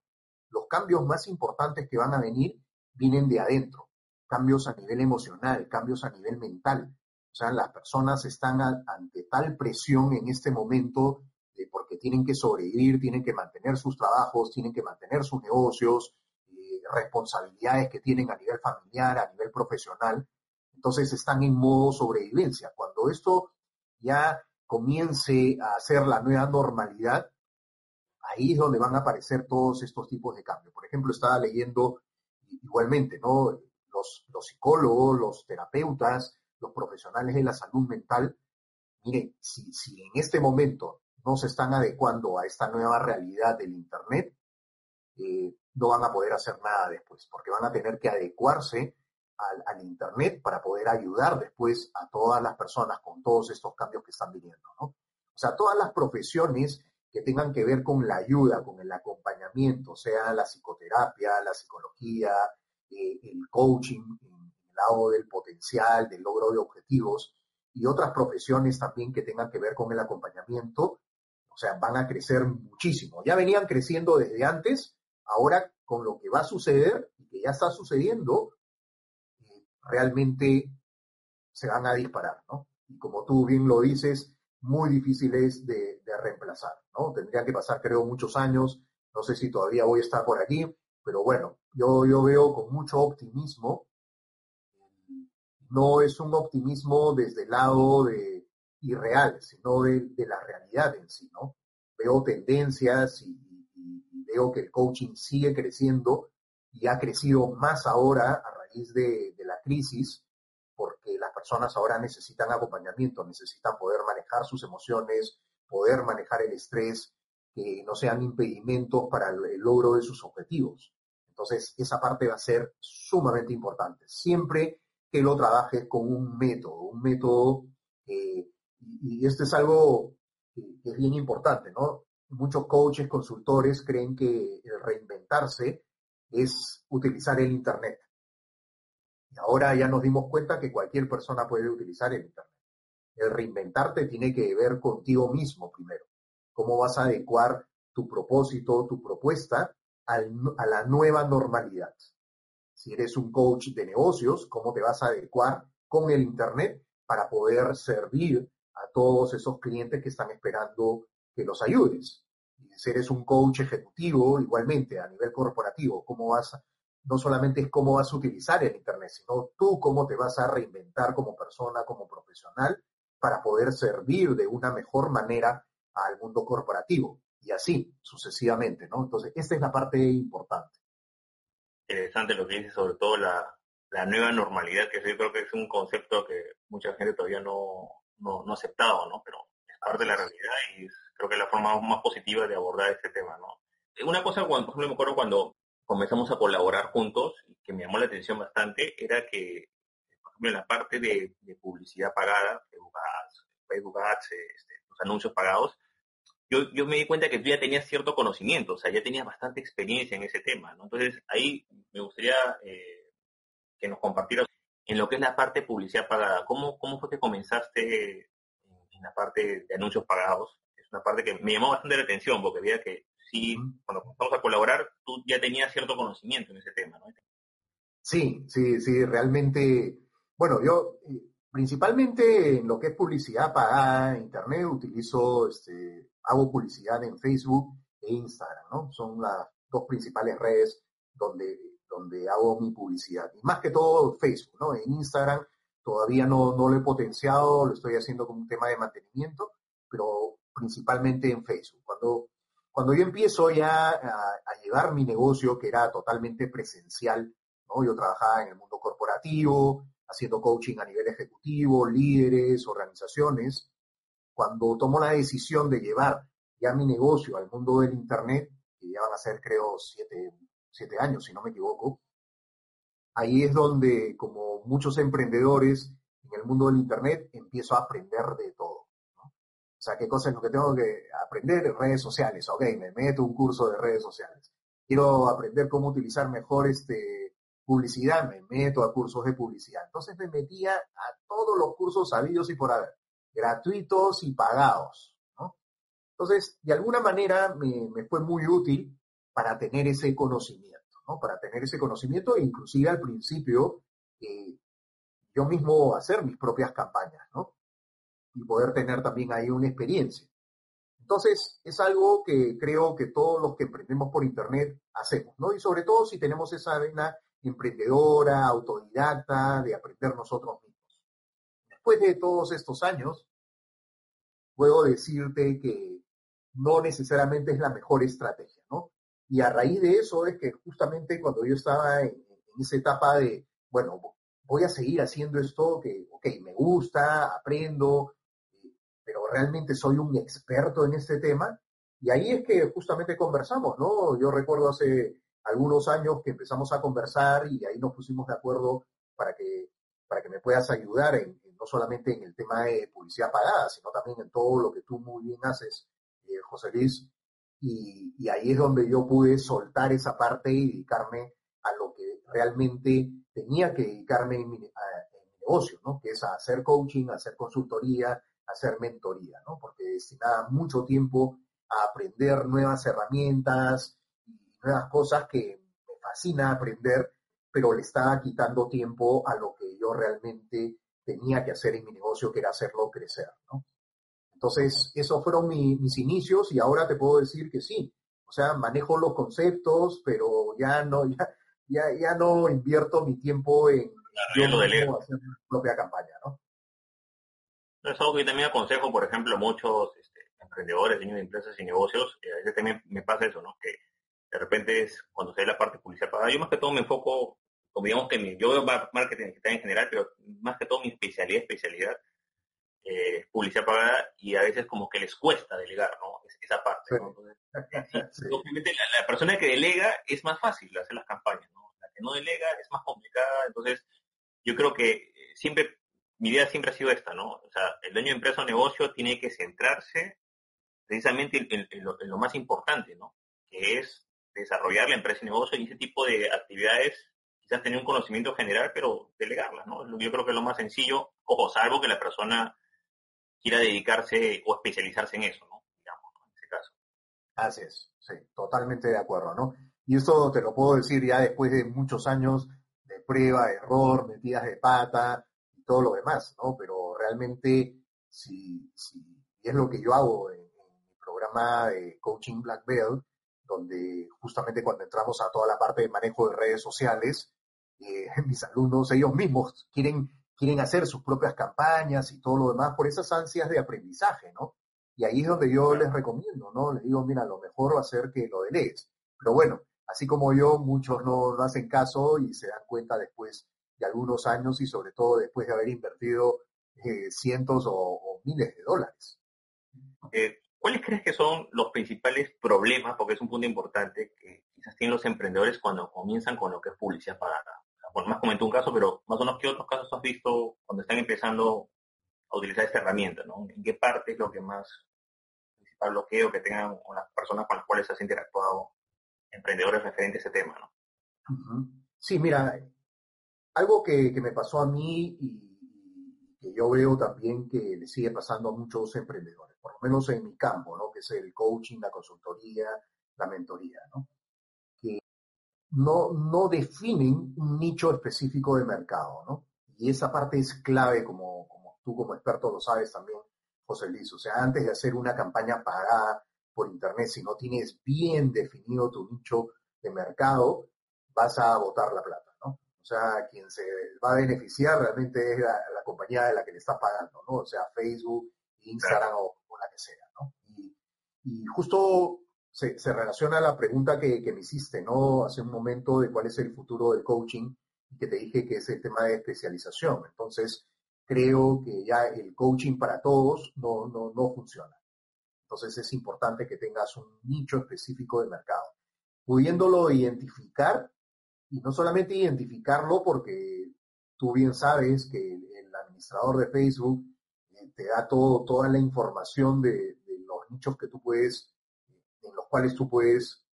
Los cambios más importantes que van a venir vienen de adentro. Cambios a nivel emocional, cambios a nivel mental. O sea, las personas están ante tal presión en este momento porque tienen que sobrevivir, tienen que mantener sus trabajos, tienen que mantener sus negocios, responsabilidades que tienen a nivel familiar, a nivel profesional. Entonces están en modo sobrevivencia. Cuando esto ya comience a ser la nueva normalidad, ahí es donde van a aparecer todos estos tipos de cambios. Por ejemplo, estaba leyendo igualmente, ¿no? Los, psicólogos, los terapeutas, los profesionales de la salud mental, miren, si, si en este momento no se están adecuando a esta nueva realidad del Internet, eh, no van a poder hacer nada después, porque van a tener que adecuarse al, Internet para poder ayudar después a todas las personas con todos estos cambios que están viniendo, ¿no? O sea, todas las profesiones que tengan que ver con la ayuda, con el acompañamiento, sea la psicoterapia, la psicología, eh, el coaching, el lado del potencial, del logro de objetivos, y otras profesiones también que tengan que ver con el acompañamiento, o sea, van a crecer muchísimo. Ya venían creciendo desde antes, Ahora, con lo que va a suceder y que ya está sucediendo, realmente se van a disparar, ¿no? Y como tú bien lo dices, muy difíciles de, de reemplazar, ¿no? Tendría que pasar, creo, muchos años. No sé si todavía voy a estar por aquí, pero bueno, yo, yo veo con mucho optimismo. No es un optimismo desde el lado de irreal, sino de, la realidad en sí, ¿no? Veo tendencias y, veo que el coaching sigue creciendo y ha crecido más ahora a raíz de, la crisis, porque las personas ahora necesitan acompañamiento, necesitan poder manejar sus emociones, poder manejar el estrés, que no sean impedimentos para el, logro de sus objetivos. Entonces, esa parte va a ser sumamente importante. Siempre que lo trabajes con un método, un método, y, y, esto es algo que es bien importante, ¿no? muchos coaches, consultores creen que el reinventarse es utilizar el Internet. Y ahora ya nos dimos cuenta que cualquier persona puede utilizar el Internet. El reinventarte tiene que ver contigo mismo primero. ¿Cómo vas a adecuar tu propósito, tu propuesta a la nueva normalidad? Si eres un coach de negocios, ¿cómo te vas a adecuar con el Internet para poder servir a todos esos clientes que están esperando que los ayudes. Si eres un coach ejecutivo, igualmente, a nivel corporativo, cómo vas, no solamente es cómo vas a utilizar el Internet, sino tú cómo te vas a reinventar como persona, como profesional, para poder servir de una mejor manera al mundo corporativo. Y así, sucesivamente, ¿no? Entonces, esta es la parte importante. Interesante lo que dices, sobre todo la, la nueva normalidad, que yo creo que es un concepto que mucha gente todavía no, no, no ha aceptado, ¿no? Pero parte de la realidad y creo que es la forma más positiva de abordar este tema, ¿no? Una cosa, cuando, por ejemplo, me acuerdo cuando comenzamos a colaborar juntos, que me llamó la atención bastante, era que, por ejemplo, en la parte de, publicidad pagada, Facebook Ads, este, los anuncios pagados, yo, yo me di cuenta que tú ya tenías cierto conocimiento, o sea, ya tenías bastante experiencia en ese tema. Entonces, ahí me gustaría eh, que nos compartieras en lo que es la parte de publicidad pagada. ¿Cómo, cómo fue que comenzaste la parte de anuncios pagados. Es una parte que me llamó bastante la atención porque veía que sí, cuando comenzamos a colaborar, tú ya tenías cierto conocimiento en ese tema, ¿no? Sí, sí, sí, realmente, bueno, yo eh, principalmente en lo que es publicidad pagada Internet utilizo, este, hago publicidad en Facebook e Instagram, ¿no? Son las dos principales redes donde, donde hago mi publicidad. Y más que todo Facebook, ¿no? En Instagram Todavía no, no lo he potenciado, lo estoy haciendo como un tema de mantenimiento, pero principalmente en Facebook. Cuando, cuando yo empiezo ya a, llevar mi negocio, que era totalmente presencial. Yo trabajaba en el mundo corporativo, haciendo coaching a nivel ejecutivo, líderes, organizaciones. Cuando tomo la decisión de llevar ya mi negocio al mundo del Internet, que ya van a ser creo siete, siete años, si no me equivoco, ahí es donde, como muchos emprendedores en el mundo del Internet, empiezo a aprender de todo. O sea, ¿qué cosa es lo que tengo que aprender? Redes sociales. Ok, me meto un curso de redes sociales. Quiero aprender cómo utilizar mejor este publicidad, me meto a cursos de publicidad. Entonces me metía a todos los cursos sabidos y por haber, gratuitos y pagados. ¿no? Entonces, de alguna manera me, fue muy útil para tener ese conocimiento, ¿no? Para tener ese conocimiento e inclusive al principio eh, yo mismo hacer mis propias campañas, ¿no? Y poder tener también ahí una experiencia. Entonces, es algo que creo que todos los que emprendemos por Internet hacemos, ¿no? Y sobre todo si tenemos esa vena emprendedora, autodidacta, de aprender nosotros mismos. Después de todos estos años, puedo decirte que no necesariamente es la mejor estrategia, ¿no? Y a raíz de eso es que justamente cuando yo estaba en, en esa etapa de, bueno, voy a seguir haciendo esto que, ok, me gusta, aprendo, pero realmente soy un experto en este tema. Y ahí es que justamente conversamos, ¿no? Yo recuerdo hace algunos años que empezamos a conversar y ahí nos pusimos de acuerdo para que, para que me puedas ayudar en, no solamente en el tema de publicidad pagada, sino también en todo lo que tú muy bien haces, eh, José Luis. Y, y, ahí es donde yo pude soltar esa parte y dedicarme a lo que realmente tenía que dedicarme en mi, a, en mi negocio, ¿no? Que es a hacer coaching, a hacer consultoría, hacer mentoría, ¿no? Porque destinaba mucho tiempo a aprender nuevas herramientas y nuevas cosas que me fascina aprender, pero le estaba quitando tiempo a lo que yo realmente tenía que hacer en mi negocio, que era hacerlo crecer, ¿no? Entonces, esos fueron mi, mis inicios y ahora te puedo decir que sí. O sea, manejo los conceptos, pero ya no, (laughs) ya, ya, ya no invierto mi tiempo en yo hacer mi propia campaña, ¿no? Es algo que yo también aconsejo, por ejemplo, a muchos este, emprendedores, dueños de empresas y negocios, que a veces también me pasa eso, ¿no? Que de repente es cuando se ve la parte de publicidad pagada. Yo más que todo me enfoco, como digamos que mi, yo veo marketing digital en general, pero más que todo mi especialidad, especialidad, eh, publicidad pagada y a veces como que les cuesta delegar, ¿no? Es, esa parte, ¿no? Entonces, (laughs) sí. obviamente la, la, persona que delega es más fácil hacer las campañas, ¿no? La que no delega es más complicada, entonces yo creo que siempre mi idea siempre ha sido esta, ¿no? O sea, el dueño de empresa o negocio tiene que centrarse precisamente en, lo, más importante, ¿no? Que es desarrollar la empresa y negocio y ese tipo de actividades, quizás tener un conocimiento general, pero delegarlas, ¿no? Yo creo que es lo más sencillo, ojo, salvo que la persona quiera dedicarse o especializarse en eso, ¿no? Digamos, en ese caso. Así es, sí, totalmente de acuerdo, ¿no? Y esto te lo puedo decir ya después de muchos años de prueba, error, metidas de pata, todo lo demás, ¿no? Pero realmente, si, si y es lo que yo hago en, en, mi programa de Coaching Black Belt, donde justamente cuando entramos a toda la parte de manejo de redes sociales, eh, (laughs) mis alumnos, ellos mismos quieren, quieren hacer sus propias campañas y todo lo demás por esas ansias de aprendizaje, ¿no? Y ahí es donde yo les recomiendo, ¿no? Les digo, mira, lo mejor va a ser que lo delegues. Pero bueno, así como yo, muchos no, no hacen caso y se dan cuenta después de algunos años y sobre todo después de haber invertido eh, cientos o, o, miles de dólares. Eh, ¿Cuáles crees que son los principales problemas, porque es un punto importante, que quizás tienen los emprendedores cuando comienzan con lo que es publicidad pagada? Bueno, más comentó un caso, pero más o menos, ¿qué otros casos has visto cuando están empezando a utilizar esta herramienta? ¿no? ¿En qué parte es lo que más principal bloqueo que tengan con las personas con las cuales has interactuado emprendedores referentes a ese tema? ¿no? Uh -huh. Sí, mira, algo que, que, me pasó a mí y que yo veo también que le sigue pasando a muchos emprendedores, por lo menos en mi campo, ¿no? Que es el coaching, la consultoría, la mentoría, ¿no? Que no, no definen un nicho específico de mercado, ¿no? Y esa parte es clave, como, como tú como experto lo sabes también, José Luis. O sea, antes de hacer una campaña pagada por internet, si no tienes bien definido tu nicho de mercado, vas a botar la plata. O sea, quien se va a beneficiar realmente es la, la, compañía de la que le estás pagando, ¿no? O sea, Facebook, Instagram o, o, la que sea, ¿no? Y, y justo se, se, relaciona a la pregunta que, que, me hiciste, ¿no? Hace un momento de cuál es el futuro del coaching y que te dije que es el tema de especialización. Entonces, creo que ya el coaching para todos no, no, no funciona. Entonces, es importante que tengas un nicho específico de mercado. Pudiéndolo identificar, y no solamente identificarlo porque tú bien sabes que el, administrador de Facebook eh, te da todo, toda la información de, de, los nichos que tú puedes, en los cuales tú puedes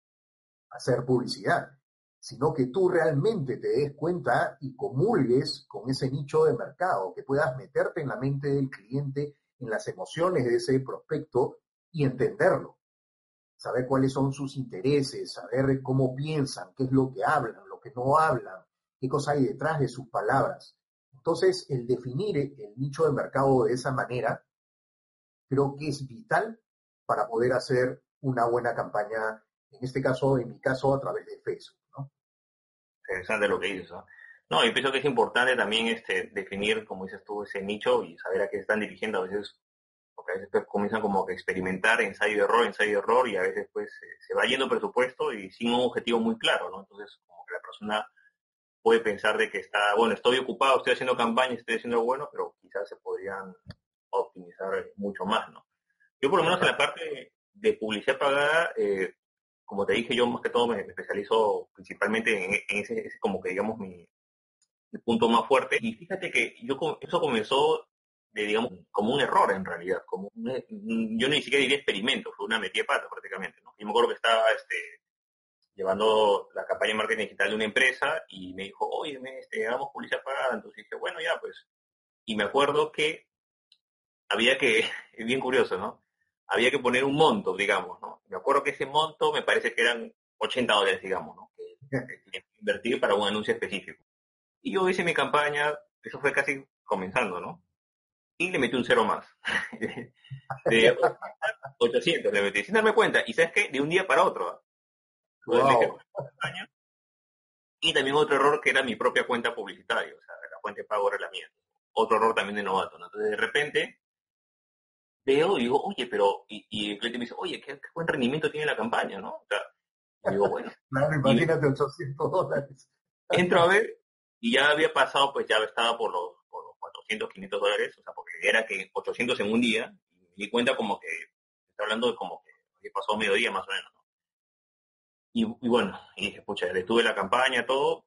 hacer publicidad. sino que tú realmente te des cuenta y comulgues con ese nicho de mercado, que puedas meterte en la mente del cliente, en las emociones de ese prospecto y entenderlo. Saber cuáles son sus intereses, saber cómo piensan, qué es lo que hablan, no hablan, qué cosa hay detrás de sus palabras. Entonces, el definir el nicho de mercado de esa manera, creo que es vital para poder hacer una buena campaña, en este caso, en mi caso, a través de Facebook. ¿no? Interesante lo que dices. ¿no? No, yo pienso que es importante también este, definir, como dices tú, ese nicho y saber a qué se están dirigiendo. A veces porque a veces pues, comienzan como que experimentar ensayo de error, ensayo de error, y a veces pues se va yendo presupuesto y sin un objetivo muy claro, ¿no? Entonces, la persona puede pensar de que está, bueno, estoy ocupado, estoy haciendo campaña, estoy haciendo bueno, pero quizás se podrían optimizar mucho más, ¿no? Yo por lo menos en la parte de publicidad pagada, eh, como te dije, yo más que todo me, especializo principalmente en, ese, como que digamos mi, punto más fuerte. Y fíjate que yo eso comenzó digamos, como un error en realidad, como yo ni siquiera diría experimento, fue una metida de pata prácticamente, ¿no? Yo me acuerdo que estaba este, llevando la campaña de marketing digital de una empresa y me dijo, oye, este, hagamos publicidad pagada, entonces dije, bueno, ya pues, y me acuerdo que había que, (laughs) es bien curioso, ¿no? Había que poner un monto, digamos, ¿no? Me acuerdo que ese monto me parece que eran 80 dólares, digamos, ¿no? Que, (laughs) que invertir para un anuncio específico. Y yo hice mi campaña, eso fue casi comenzando, ¿no? y le metí un cero más. (laughs) de 800 le metí, sin darme cuenta. Y sabes qué, de un día para otro. Y también otro error que era mi propia cuenta publicitaria, o sea, la fuente de pago era la mía. Otro error también de novato. Entonces de repente veo y digo, oye, pero, y, el cliente me dice, oye, ¿qué, buen rendimiento tiene la campaña, ¿no? O sea, y digo, bueno. (laughs) Claro, imagínate 800 dólares. Entro a (laughs) ver y ya había pasado, pues ya estaba por los 400, 500 dólares, o sea, porque era que 800 en un día, y me di cuenta como que, está hablando de como que pasó mediodía más o menos, ¿no? Y, bueno, y dije, pucha, detuve la campaña, todo,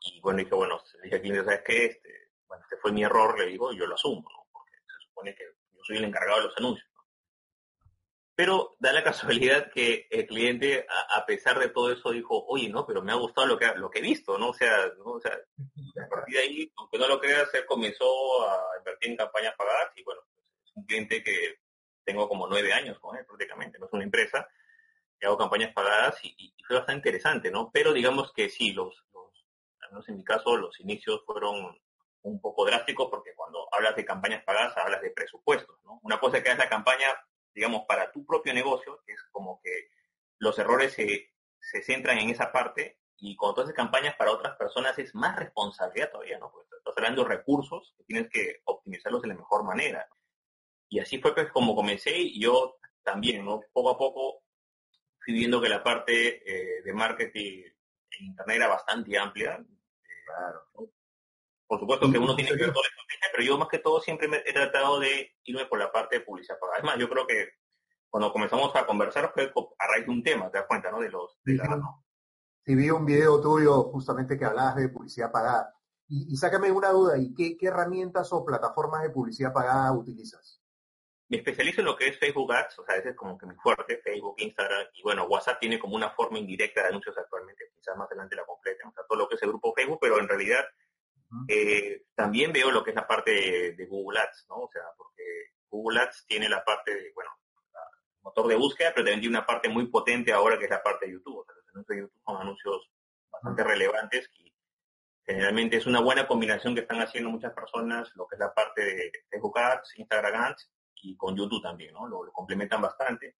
y bueno, dije, bueno, le dije cliente, ¿sabes qué? Este, bueno, este fue mi error, le digo, yo lo asumo, ¿no? Porque se supone que yo soy el encargado de los anuncios. Pero da la (laughs) casualidad que el cliente, a, pesar de todo eso, dijo, oye, no, pero me ha gustado lo que, lo que he visto, ¿no? O sea, ¿no? O sea, a partir de ahí, aunque no lo creas, él comenzó a invertir en campañas pagadas y bueno, es un cliente que tengo como nueve años con él prácticamente, no es una empresa, hago campañas pagadas y, fue bastante interesante, ¿no? Pero digamos que sí, los, los, al menos en mi caso, los inicios fueron un poco drásticos porque cuando hablas de campañas pagadas hablas de presupuestos, ¿no? Una cosa que es la campaña digamos, para tu propio negocio, es como que los errores se, se centran en esa parte y cuando tú haces campañas para otras personas es más responsabilidad todavía, ¿no? Porque estás hablando de recursos que tienes que optimizarlos de la mejor manera. Y así fue pues como comencé y yo también, ¿no? Poco a poco fui viendo que la parte eh, de marketing en Internet era bastante amplia. Claro. Por supuesto que uno tiene que ver toda la pero yo más que todo siempre he tratado de irme por la parte de publicidad pagada. Es más, yo creo que cuando comenzamos a conversar fue a raíz de un tema, te das cuenta, ¿no? De los... De sí, vi un video tuyo justamente que hablabas de publicidad pagada. Y, sácame una duda, ¿y qué, herramientas o plataformas de publicidad pagada utilizas? Me especializo en lo que es Facebook Ads, o sea, ese es como que mi fuerte, Facebook, Instagram, y bueno, WhatsApp tiene como una forma indirecta de anuncios actualmente, quizás más adelante la completa, o sea, todo lo que es el grupo Facebook, pero en realidad eh, también veo lo que es la parte de, Google Ads, ¿no? O sea, porque Google Ads tiene la parte de, bueno, motor de búsqueda, pero también tiene una parte muy potente ahora que es la parte de YouTube. O sea, los anuncios de YouTube son anuncios bastante relevantes y generalmente es una buena combinación que están haciendo muchas personas, lo que es la parte de Facebook Ads, Instagram Ads y con YouTube también, ¿no? lo complementan bastante.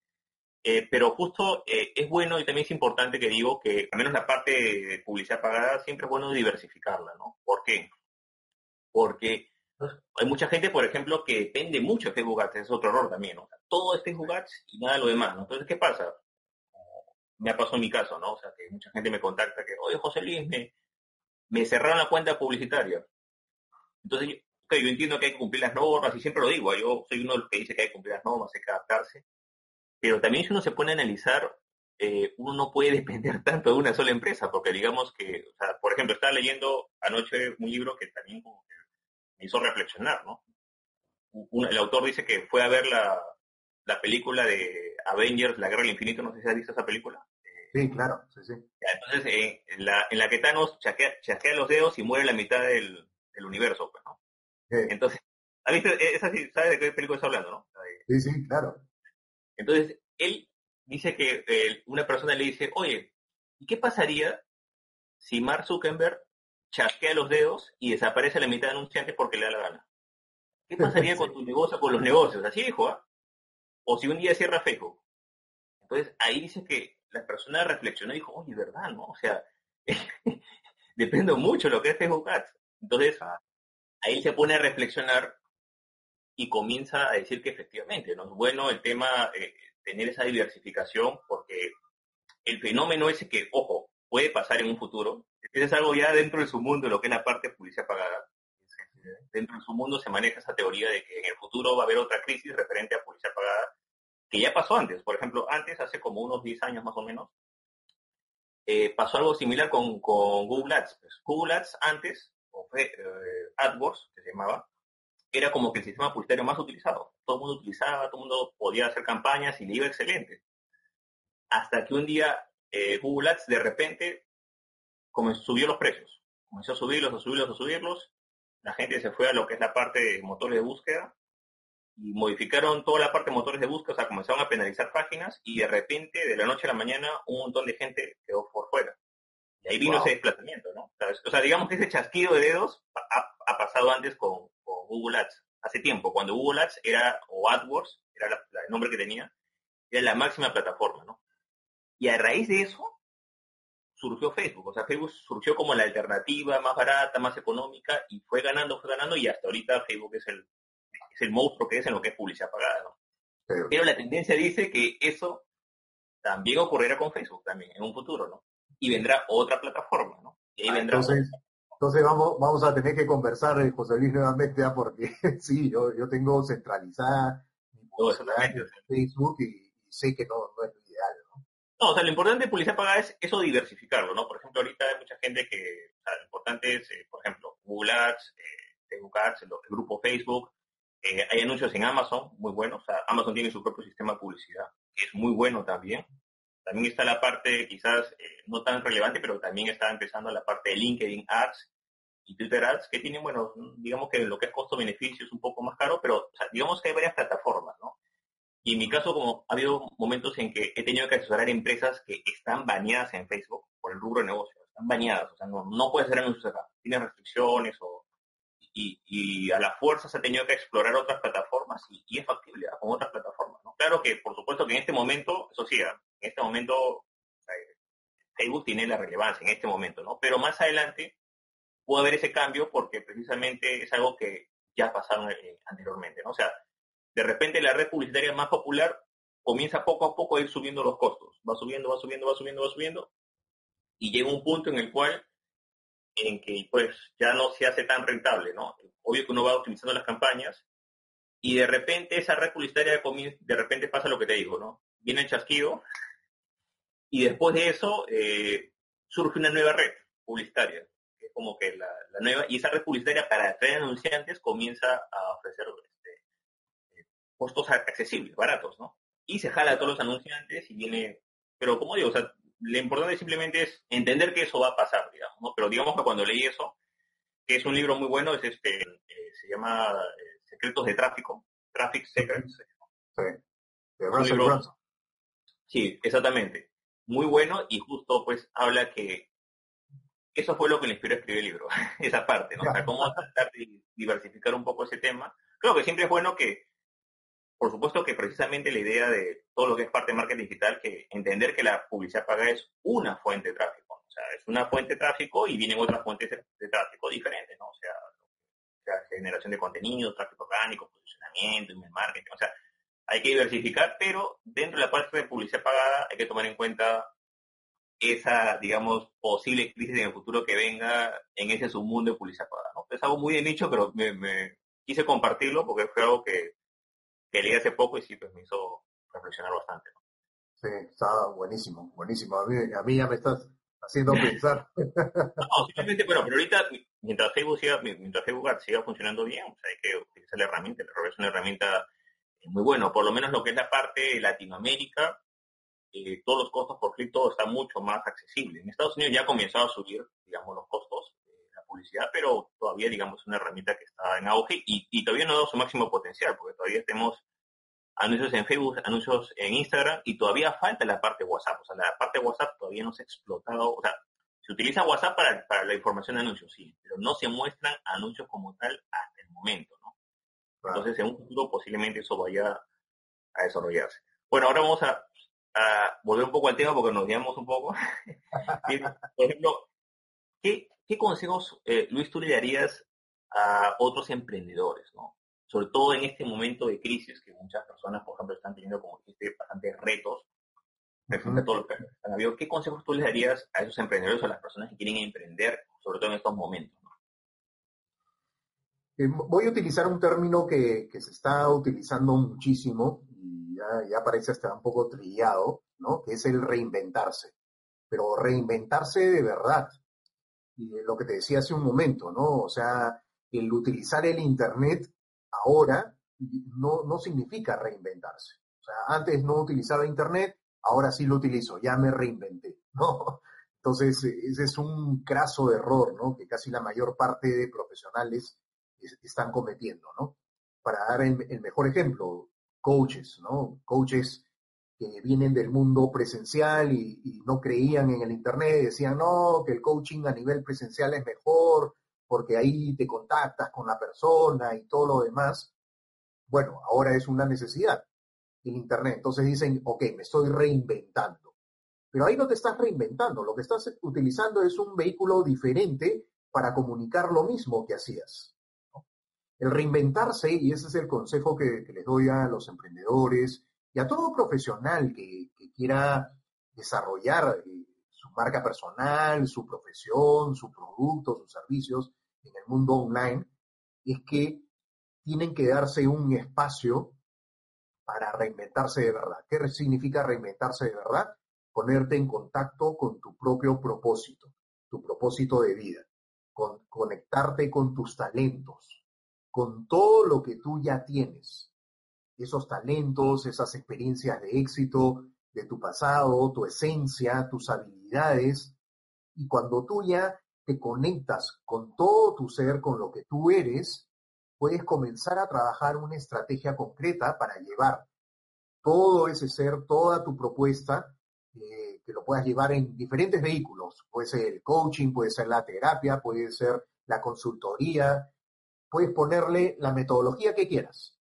Eh, pero justo eh, es bueno y también es importante que digo que al menos la parte de publicidad pagada siempre es bueno diversificarla, ¿no? ¿Por qué? Porque hay mucha gente, por ejemplo, que depende mucho de Facebook Ads, es otro error también, ¿no? todo es Facebook Ads y nada de lo demás, ¿no? Entonces, ¿qué pasa? Me ha pasado mi caso, ¿no? O sea, que mucha gente me contacta que, oye, José Luis, me, me cerraron la cuenta publicitaria. Entonces, yo, yo entiendo que hay que cumplir las normas y siempre lo digo, yo soy uno de los que dice que hay que cumplir las normas, hay que adaptarse, pero también si uno se pone a analizar, eh, uno no puede (laughs) depender tanto de una sola empresa, porque digamos que, o sea, por ejemplo, estaba leyendo anoche un libro que también me hizo reflexionar, ¿no? el autor dice que fue a ver la, película de Avengers, La Guerra del Infinito, no sé si has visto esa película. Sí, claro, sí, sí. entonces, eh, en, la, en la que Thanos chasquea, chasquea, los dedos y muere la mitad del, del universo, pues, ¿no? Entonces, ¿has visto? E, esa sí, ¿sabes de qué película está hablando, no? Sí, sí, claro. Entonces, él dice que eh, una persona le dice, oye, ¿y qué pasaría si Mark Zuckerberg chasquea los dedos y desaparece la mitad de anunciantes porque le da la gana? ¿Qué pasaría (laughs) con tu negocio, con los negocios? Así dijo, ¿ah? O si un día cierra Facebook. Entonces, ahí dice que la persona reflexionó y dijo, oye, ¿verdad, no? O sea, (laughs) depende mucho de lo que es Facebook Ads. Entonces, ahí se pone a reflexionar y comienza a decir que efectivamente, ¿no? Es bueno el tema, eh, tener esa diversificación porque el fenómeno ese que, ojo, puede pasar en un futuro, es algo ya dentro de su mundo, lo que es la parte de publicidad pagada. Dentro de su mundo se maneja esa teoría de que en el futuro va a haber otra crisis referente a publicidad pagada, que ya pasó antes. Por ejemplo, antes, hace como unos 10 años más o menos, eh, pasó algo similar con, Google Ads. Pues, Google Ads antes, eh, AdWords, que se llamaba, era como que el sistema publicitario más utilizado. Todo el mundo utilizaba, todo el mundo podía hacer campañas y le iba excelente. Hasta que un día eh, Google Ads de repente comenzó, subió los precios. Comenzó a subirlos, a subirlos, a subirlos. La gente se fue a lo que es la parte de motores de búsqueda y modificaron toda la parte de motores de búsqueda, o sea, comenzaron a penalizar páginas y de repente, de la noche a la mañana, un montón de gente quedó por fuera. Y ahí vino ese desplazamiento, ¿no? O sea, digamos que ese chasquido de dedos ha, pasado antes con, Google Ads. Hace tiempo, cuando Google Ads era, o AdWords, era el nombre que tenía, era la máxima plataforma, ¿no? Y a raíz de eso, surgió Facebook. O sea, Facebook surgió como la alternativa más barata, más económica, y fue ganando, fue ganando, y hasta ahorita Facebook es el, es el monstruo que es en lo que es publicidad pagada, ¿no? Pero la tendencia dice que eso también ocurrirá con Facebook también en un futuro, ¿no? Y vendrá otra plataforma, ¿no? Y ahí ah, vendrá entonces, entonces vamos, vamos a tener que conversar, eh, José Luis, nuevamente, ¿ah? porque (laughs) sí, yo, yo tengo centralizada mi en Facebook y, sé que no, no, es lo ideal, ¿no? No, o sea, lo importante de publicidad pagada es eso diversificarlo, ¿no? Por ejemplo, ahorita hay mucha gente que, o sea, lo importante es, eh, por ejemplo, Google Ads, eh, Facebook Ads, el, grupo Facebook, hay anuncios en Amazon muy buenos, o sea, Amazon tiene su propio sistema de publicidad, que es muy bueno también, también está la parte quizás eh, no tan relevante, pero también está empezando la parte de LinkedIn Ads y Twitter Ads, que tienen, bueno, digamos que lo que es costo-beneficio es un poco más caro, pero digamos que hay varias plataformas, ¿no? Y en mi caso, como ha habido momentos en que he tenido que asesorar empresas que están baneadas en Facebook por el rubro de negocio, están baneadas, o sea, no, no puedes hacer anuncios acá, tienen restricciones o y, a la fuerza se ha tenido que explorar otras plataformas y, es factible con otras plataformas. ¿no? Claro que, por supuesto, que en este momento, eso sí, en este momento Facebook tiene la relevancia en este momento, ¿no? Pero más adelante puede haber ese cambio porque precisamente es algo que ya pasaron eh, anteriormente, ¿no? O sea, de repente la red publicitaria más popular comienza poco a poco a ir subiendo los costos. Va subiendo, va subiendo, va subiendo, va subiendo. Y llega un punto en el cual en que pues ya no se hace tan rentable, ¿no? Obvio que uno va optimizando las campañas y de repente esa red publicitaria de repente pasa lo que te digo, ¿no? Viene el chasquido y después de eso eh, surge una nueva red publicitaria, que es como que la, nueva, y esa red publicitaria para atraer anunciantes comienza a ofrecer este, costos accesibles, baratos, ¿no? Y se jala a todos los anunciantes y viene, pero como digo, o sea, lo importante simplemente es entender que eso va a pasar, digamos, ¿no? Pero digamos que cuando leí eso, que es un libro muy bueno, es este, eh, se llama eh, Secretos de Tráfico, Traffic Secrets. Sí, de Russell Sí, exactamente. Muy bueno y justo pues habla que eso fue lo que le inspiró a escribir el libro, (laughs) esa parte, ¿no? O sea, cómo tratar de diversificar un poco ese tema. Creo que siempre es bueno que por supuesto que precisamente la idea de todo lo que es parte de marketing digital, que entender que la publicidad paga es una fuente de tráfico. O sea, es una fuente de tráfico y vienen otras fuentes de, tráfico diferentes, ¿no? O sea, generación de contenido, tráfico orgánico, posicionamiento, email marketing. O sea, hay que diversificar, pero dentro de la parte de publicidad pagada hay que tomar en cuenta esa, digamos, posible crisis en el futuro que venga en ese submundo de publicidad pagada. ¿no? Es algo muy de nicho, pero me quise compartirlo porque fue algo que que leí hace poco y sí, pues me hizo reflexionar bastante. Sí, está buenísimo, buenísimo. A mí, ya me estás haciendo (laughs) pensar. no, simplemente, bueno, pero ahorita, mientras Facebook siga, mientras Facebook siga funcionando bien, o sea, hay que utilizar la herramienta, el es una herramienta muy buena, por lo menos lo que es la parte de Latinoamérica, eh, todos los costos por clic, todo está mucho más accesible. En Estados Unidos ya ha comenzado a subir, digamos, los costos de la publicidad, pero todavía, digamos, es una herramienta que está en auge y, todavía no dado su máximo potencial, porque todavía tenemos anuncios en Facebook, anuncios en Instagram y todavía falta la parte WhatsApp. O sea, la parte WhatsApp todavía no se ha explotado. O sea, se utiliza WhatsApp para, para la información de anuncios, sí, pero no se muestran anuncios como tal hasta el momento. Entonces, en un futuro posiblemente eso vaya a desarrollarse. Bueno, ahora vamos a, volver un poco al tema porque nos guiamos un poco. (laughs) Por ejemplo, ¿qué, consejos, eh, Luis, tú le darías a otros emprendedores, ¿no? sobre todo en este momento de crisis que muchas personas, por ejemplo, están teniendo como dijiste, bastantes retos ¿Qué consejos tú les darías a esos emprendedores o a las personas que quieren emprender, sobre todo en estos momentos? Eh, voy a utilizar un término que, se está utilizando muchísimo y ya, parece hasta un poco trillado, ¿no? Que es el reinventarse. Pero reinventarse de verdad. Y lo que te decía hace un momento, ¿no? O sea, el utilizar el Internet ahora no, no significa reinventarse. O sea, antes no utilizaba Internet, ahora sí lo utilizo, ya me reinventé, (laughs) ¿no? Entonces, ese es un craso error, ¿no? Que casi la mayor parte de profesionales están cometiendo, ¿no? Para dar el, mejor ejemplo, coaches, ¿no? Coaches que vienen del mundo presencial y, y, no creían en el Internet, decían, no, que el coaching a nivel presencial es mejor, porque ahí te contactas con la persona y todo lo demás. Bueno, ahora es una necesidad el Internet. Entonces dicen, ok, me estoy reinventando. Pero ahí no te estás reinventando, lo que estás utilizando es un vehículo diferente para comunicar lo mismo que hacías. El reinventarse, y ese es el consejo que, les doy a los emprendedores y a todo profesional que, quiera desarrollar eh, su marca personal, su profesión, su producto, sus servicios en el mundo online, es que tienen que darse un espacio para reinventarse de verdad. ¿Qué significa reinventarse de verdad? Ponerte en contacto con tu propio propósito, tu propósito de vida, con, conectarte con tus talentos, con todo lo que tú ya tienes, esos talentos, esas experiencias de éxito de tu pasado, tu esencia, tus habilidades, y cuando tú ya te conectas con todo tu ser, con lo que tú eres, puedes comenzar a trabajar una estrategia concreta para llevar todo ese ser, toda tu propuesta, eh, que lo puedas llevar en diferentes vehículos. Puede ser el coaching, puede ser la terapia, puede ser la consultoría, puedes ponerle la metodología que quieras,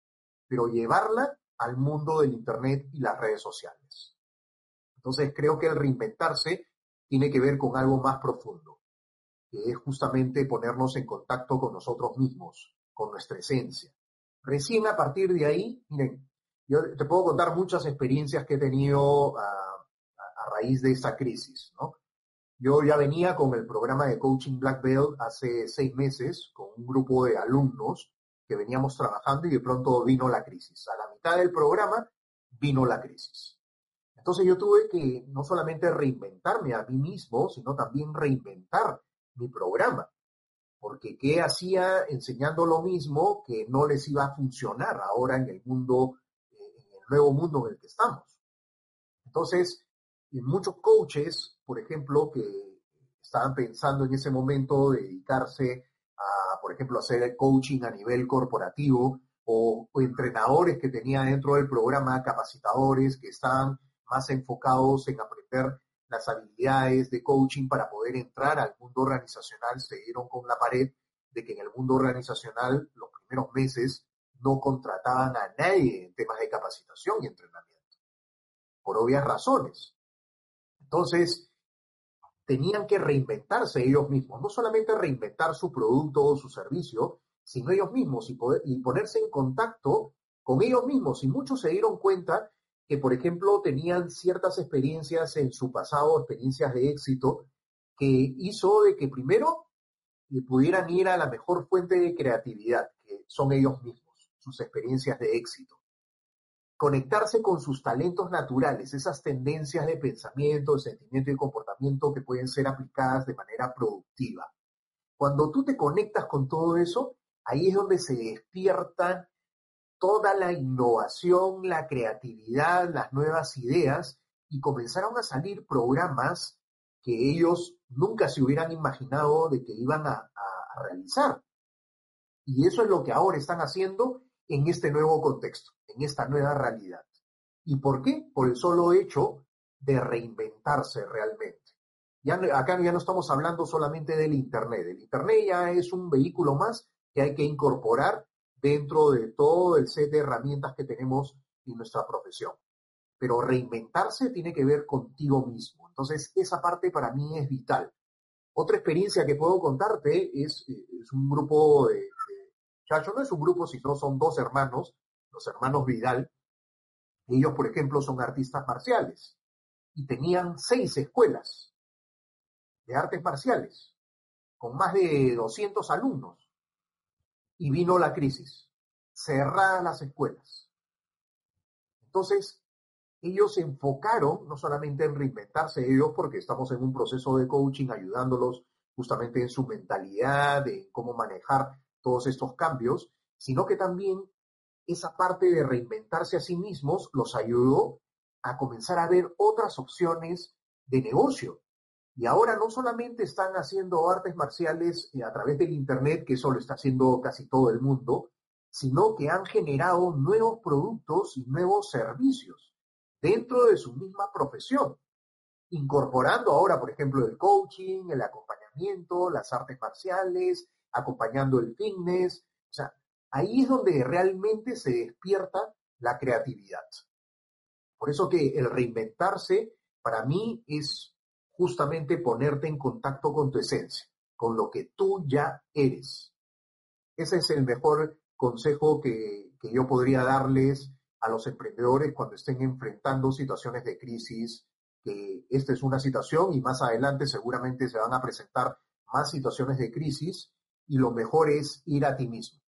pero llevarla al mundo del Internet y las redes sociales. Entonces creo que el reinventarse tiene que ver con algo más profundo, que es justamente ponernos en contacto con nosotros mismos, con nuestra esencia. Recién a partir de ahí, miren, yo te puedo contar muchas experiencias que he tenido a, raíz de esta crisis, ¿no? Yo ya venía con el programa de coaching Black Belt hace seis meses con un grupo de alumnos que veníamos trabajando y de pronto vino la crisis. A la mitad del programa vino la crisis. Entonces yo tuve que no solamente reinventarme a mí mismo, sino también reinventar mi programa porque ¿qué hacía enseñando lo mismo que no les iba a funcionar ahora en el mundo, eh, en el nuevo mundo en el que estamos? Entonces, muchos coaches, por ejemplo, que estaban pensando en ese momento dedicarse a, por ejemplo, hacer el coaching a nivel corporativo o, o entrenadores que tenía dentro del programa, capacitadores que estaban más enfocados en aprender las habilidades de coaching para poder entrar al mundo organizacional se dieron con la pared de que en el mundo organizacional los primeros meses no contrataban a nadie en temas de capacitación y entrenamiento, por obvias razones. Entonces, tenían que reinventarse ellos mismos, no solamente reinventar su producto o su servicio, sino ellos mismos y, ponerse en contacto con ellos mismos. Y muchos se dieron cuenta que, por ejemplo, tenían ciertas experiencias en su pasado, experiencias de éxito, que hizo de que primero eh, pudieran ir a la mejor fuente de creatividad, que son ellos mismos, sus experiencias de éxito. Conectarse con sus talentos naturales, esas tendencias de pensamiento, sentimiento y comportamiento que pueden ser aplicadas de manera productiva. Cuando tú te conectas con todo eso, ahí es donde se despiertan toda la innovación, la creatividad, las nuevas ideas y comenzaron a salir programas que ellos nunca se hubieran imaginado de que iban a realizar. Y eso es lo que ahora están haciendo en este nuevo contexto, en esta nueva realidad. ¿Y por qué? Por el solo hecho de reinventarse realmente. Ya, acá ya no estamos hablando solamente del Internet. El Internet ya es un vehículo más que hay que incorporar dentro de todo el set de herramientas que tenemos en nuestra profesión. Pero reinventarse tiene que ver contigo mismo. Entonces, esa parte para mí es vital. Otra experiencia que puedo contarte es, es un grupo de, de muchachos, no es un grupo, sino son dos hermanos, los hermanos Vidal. Ellos, por ejemplo, son artistas marciales y tenían seis escuelas de artes marciales con más de 200 alumnos y vino la crisis, cerradas las escuelas. Entonces, ellos se enfocaron no solamente en reinventarse ellos, porque estamos en un proceso de coaching ayudándolos justamente en su mentalidad, en cómo manejar todos estos cambios, sino que también esa parte de reinventarse a sí mismos los ayudó a comenzar a ver otras opciones de negocio. Y ahora no solamente están haciendo artes marciales eh, a través del Internet, que eso lo está haciendo casi todo el mundo, sino que han generado nuevos productos y nuevos servicios dentro de su misma profesión, incorporando ahora, por ejemplo, el coaching, el acompañamiento, las artes marciales, acompañando el fitness. O sea, ahí es donde realmente se despierta la creatividad. Por eso que el reinventarse para mí es justamente ponerte en contacto con tu esencia, con lo que tú ya eres. Ese es el mejor consejo que, que yo podría darles a los emprendedores cuando estén enfrentando situaciones de crisis, que esta es una situación y más adelante seguramente se van a presentar más situaciones de crisis y lo mejor es ir a ti mismo,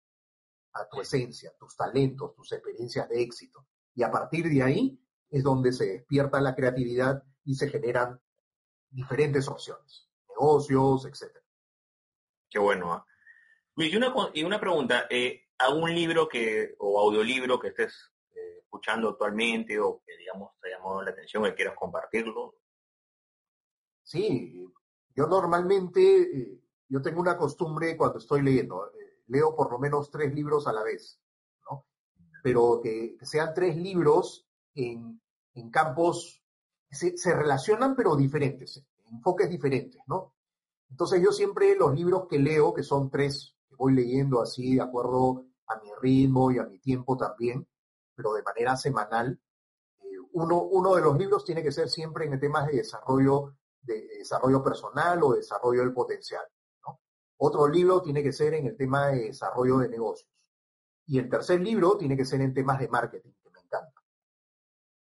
a tu esencia, tus talentos, tus experiencias de éxito. Y a partir de ahí es donde se despierta la creatividad y se generan diferentes opciones, negocios, etcétera. Qué bueno. ¿ah? Luis, y una, y una pregunta, eh, ¿algún libro que, o audiolibro que estés eh, escuchando actualmente o que, digamos, te llamó la atención y quieras compartirlo? Sí, yo normalmente, eh, yo tengo una costumbre cuando estoy leyendo, eh, leo por lo menos tres libros a la vez, ¿no? Pero que, sean tres libros en, en campos se, se, relacionan pero diferentes, enfoques diferentes, ¿no? Entonces yo siempre los libros que leo, que son tres, que voy leyendo así de acuerdo a mi ritmo y a mi tiempo también, pero de manera semanal, eh, uno, uno de los libros tiene que ser siempre en temas de desarrollo, de desarrollo personal o desarrollo del potencial. Otro libro tiene que ser en el tema de desarrollo de negocios. Y el tercer libro tiene que ser en temas de marketing, que me encanta.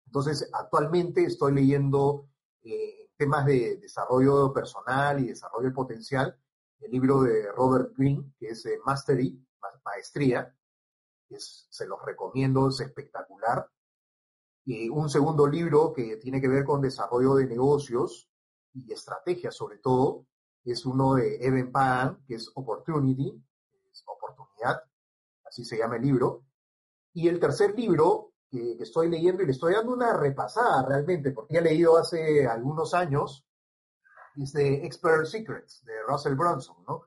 Entonces, actualmente estoy leyendo eh, temas de desarrollo personal y desarrollo potencial, el libro de Robert Greene, que es eh, Mastery, Maestría, se los recomiendo, es espectacular. Y un segundo libro que tiene que ver con desarrollo de negocios y estrategias sobre todo, es uno de Evan Pan, que es Opportunity, es oportunidad, así se llama el libro. Y el tercer libro que, que, estoy leyendo y le estoy dando una repasada realmente, porque ya he leído hace algunos años, es de Expert Secrets, de Russell Brunson, ¿no?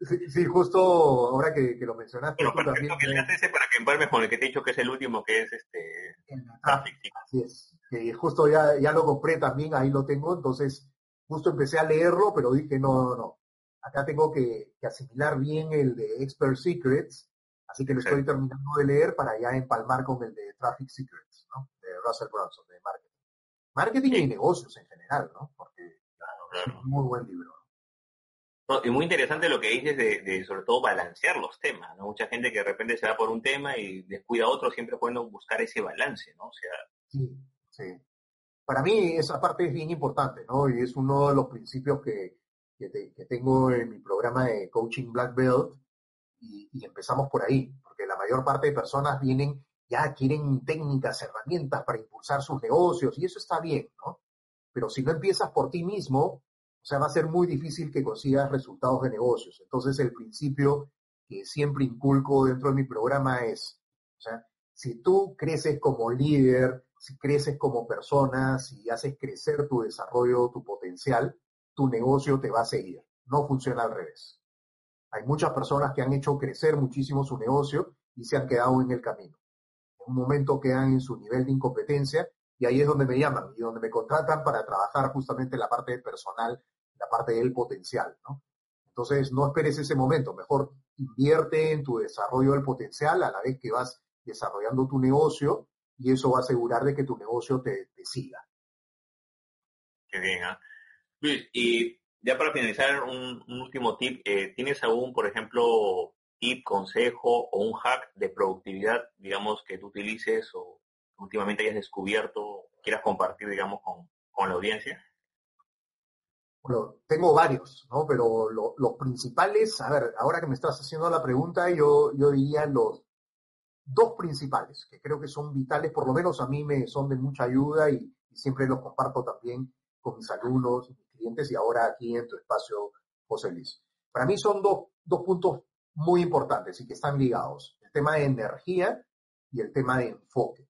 Sí, sí justo ahora que, que lo mencionaste. Bueno, perfecto también, que leas ese para que empalmes con el que te he dicho que es el último, que es este... Traffic. Así es, que justo ya, ya lo compré también, ahí lo tengo, entonces justo empecé a leerlo, pero dije, no, no, no, acá tengo que, que asimilar bien el de Expert Secrets, Así que lo estoy terminando de leer para ya empalmar con el de Traffic Secrets, ¿no? De Russell Brunson, de marketing. Marketing sí. y negocios en general, ¿no? Porque claro, claro. es un muy buen libro. No, y muy interesante lo que dices de, de, sobre todo, balancear los temas, ¿no? Mucha gente que de repente se va por un tema y descuida otro, siempre bueno buscar ese balance, ¿no? O sea... Sí, sí. Para mí esa parte es bien importante, ¿no? Y es uno de los principios que, que, te, que tengo en mi programa de Coaching Black Belt, y, y, empezamos por ahí, porque la mayor parte de personas vienen, ya quieren técnicas, herramientas para impulsar sus negocios y eso está bien, ¿no? Pero si no empiezas por ti mismo, o sea, va a ser muy difícil que consigas resultados de negocios. Entonces el principio que siempre inculco dentro de mi programa es, o sea, si tú creces como líder, si creces como persona, si haces crecer tu desarrollo, tu potencial, tu negocio te va a seguir. No funciona al revés. Hay muchas personas que han hecho crecer muchísimo su negocio y se han quedado en el camino. En un momento quedan en su nivel de incompetencia y ahí es donde me llaman y donde me contratan para trabajar justamente la parte personal, la parte del potencial. Entonces, no esperes ese momento, mejor invierte en tu desarrollo del potencial a la vez que vas desarrollando tu negocio y eso va a asegurar de que tu negocio te, siga. Qué bien, ¿ah? Luis, y ya para finalizar, un, último tip. Eh, ¿Tienes algún, por ejemplo, tip, consejo o un hack de productividad, digamos, que tú utilices o últimamente hayas descubierto, quieras compartir, digamos, con, con la audiencia? Bueno, tengo varios, ¿no? Pero los principales, a ver, ahora que me estás haciendo la pregunta, yo, yo diría los dos principales, que creo que son vitales, por lo menos a mí me son de mucha ayuda y, siempre los comparto también con mis alumnos, mis clientes y ahora aquí en tu espacio, José Luis. Para mí son dos, dos puntos muy importantes y que están ligados. El tema de energía y el tema de enfoque.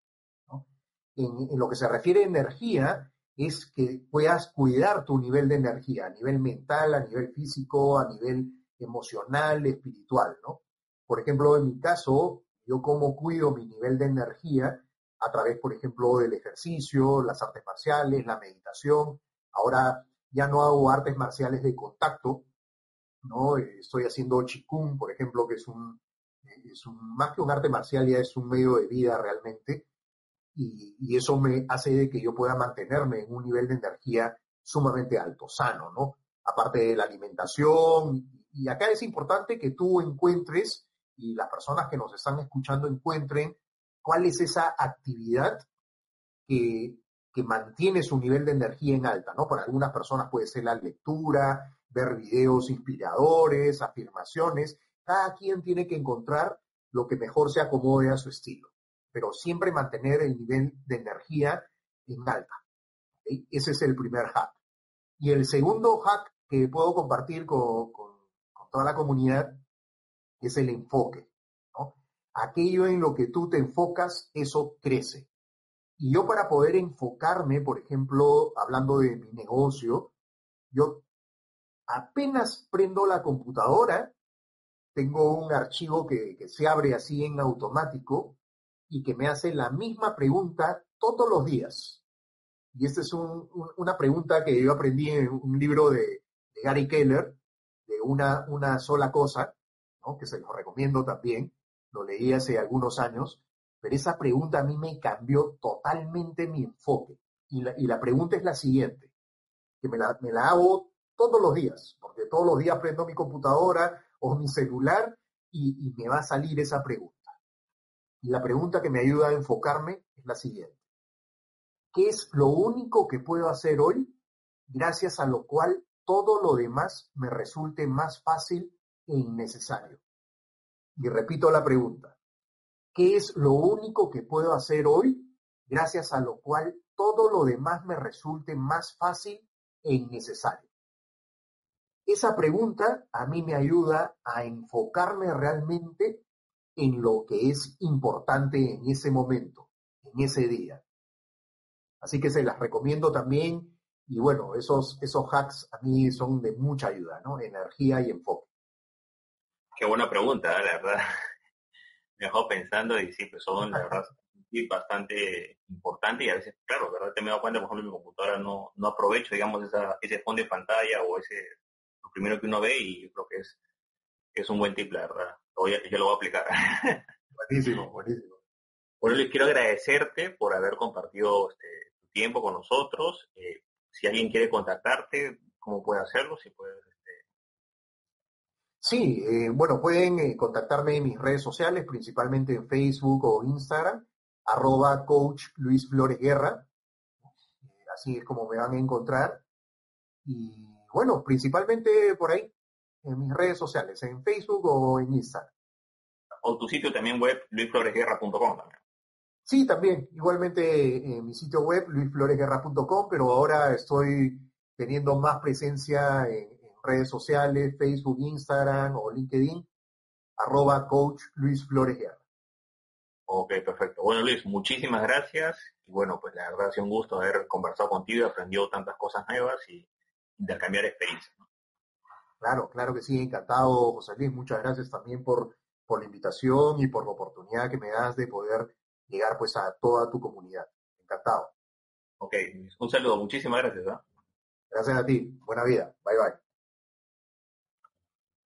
En, en, lo que se refiere a energía, es que puedas cuidar tu nivel de energía a nivel mental, a nivel físico, a nivel emocional, espiritual, ¿no? Por ejemplo, en mi caso, yo como cuido mi nivel de energía a través, por ejemplo, del ejercicio, las artes marciales, la meditación. Ahora ya no hago artes marciales de contacto, ¿no? Estoy haciendo chikung, por ejemplo, que es un, es un, más que un arte marcial, ya es un medio de vida realmente y, eso me hace de que yo pueda mantenerme en un nivel de energía sumamente alto, sano, ¿no? Aparte de la alimentación, y acá es importante que tú encuentres y las personas que nos están escuchando encuentren cuál es esa actividad que, que mantiene su nivel de energía en alta, ¿no? Para algunas personas puede ser la lectura, ver videos inspiradores, afirmaciones. Cada quien tiene que encontrar lo que mejor se acomode a su estilo pero siempre mantener el nivel de energía en alta. Ese es el primer hack. Y el segundo hack que puedo compartir con, toda la comunidad es el enfoque. Aquello en lo que tú te enfocas, eso crece. Y yo para poder enfocarme, por ejemplo, hablando de mi negocio, yo apenas prendo la computadora, tengo un archivo que, se abre así en automático y que me hace la misma pregunta todos los días. Y esta es una pregunta que yo aprendí en un libro de, Gary Keller, de una sola cosa, que se lo recomiendo también, lo leí hace algunos años, pero esa pregunta a mí me cambió totalmente mi enfoque. Y la, y la pregunta es la siguiente, que me la, me la hago todos los días, porque todos los días prendo mi computadora o mi celular y, y me va a salir esa pregunta. Y la pregunta que me ayuda a enfocarme es la siguiente. ¿Qué es lo único que puedo hacer hoy gracias a lo cual todo lo demás me resulte más fácil innecesario? Y repito la pregunta. ¿Qué es lo único que puedo hacer hoy gracias a lo cual todo lo demás me resulte más fácil e innecesario? Esa pregunta a mí me ayuda a enfocarme realmente en lo que es importante en ese momento, en ese día. Así que se las recomiendo también y bueno, esos, esos hacks a mí son de mucha ayuda, ¿no? Energía y enfoque. Qué buena pregunta, ¿eh? la verdad. (laughs) Me dejó pensando y sí, pues son, la verdad, bastante importante y a veces, claro, ¿verdad? Te me he cuenta, por ejemplo, en mi computadora no, no aprovecho, digamos, esa, ese fondo de pantalla o ese, lo primero que uno ve y creo que es, es un buen tip, la verdad yo lo voy a aplicar. (laughs) buenísimo, buenísimo. Bueno, les quiero agradecerte por haber compartido este, tu tiempo con nosotros. Eh, si alguien quiere contactarte, ¿cómo puede hacerlo? Si puede, este... Sí, eh, bueno, pueden eh, contactarme en mis redes sociales, principalmente en Facebook o Instagram, arroba coach Luis Flores Guerra. así es como me van a encontrar. Y bueno, principalmente por ahí en mis redes sociales, en Facebook o en Instagram. O tu sitio también web, luisfloresguerra.com también. Sí, también. Igualmente en eh, mi sitio web, luisfloresguerra.com, pero ahora estoy teniendo más presencia en, redes sociales, Facebook, Instagram o LinkedIn, arroba coach Luis Flores Guerra. Ok, perfecto. Bueno, Luis, muchísimas gracias. Y bueno, pues la verdad ha sido un gusto haber conversado contigo y aprendido tantas cosas nuevas y intercambiar experiencias. Claro, claro que sí, encantado, José Luis. Muchas gracias también por, por la invitación y por la oportunidad que me das de poder llegar pues a toda tu comunidad. Encantado. Ok, un saludo, muchísimas gracias. Gracias a ti, buena vida, bye bye.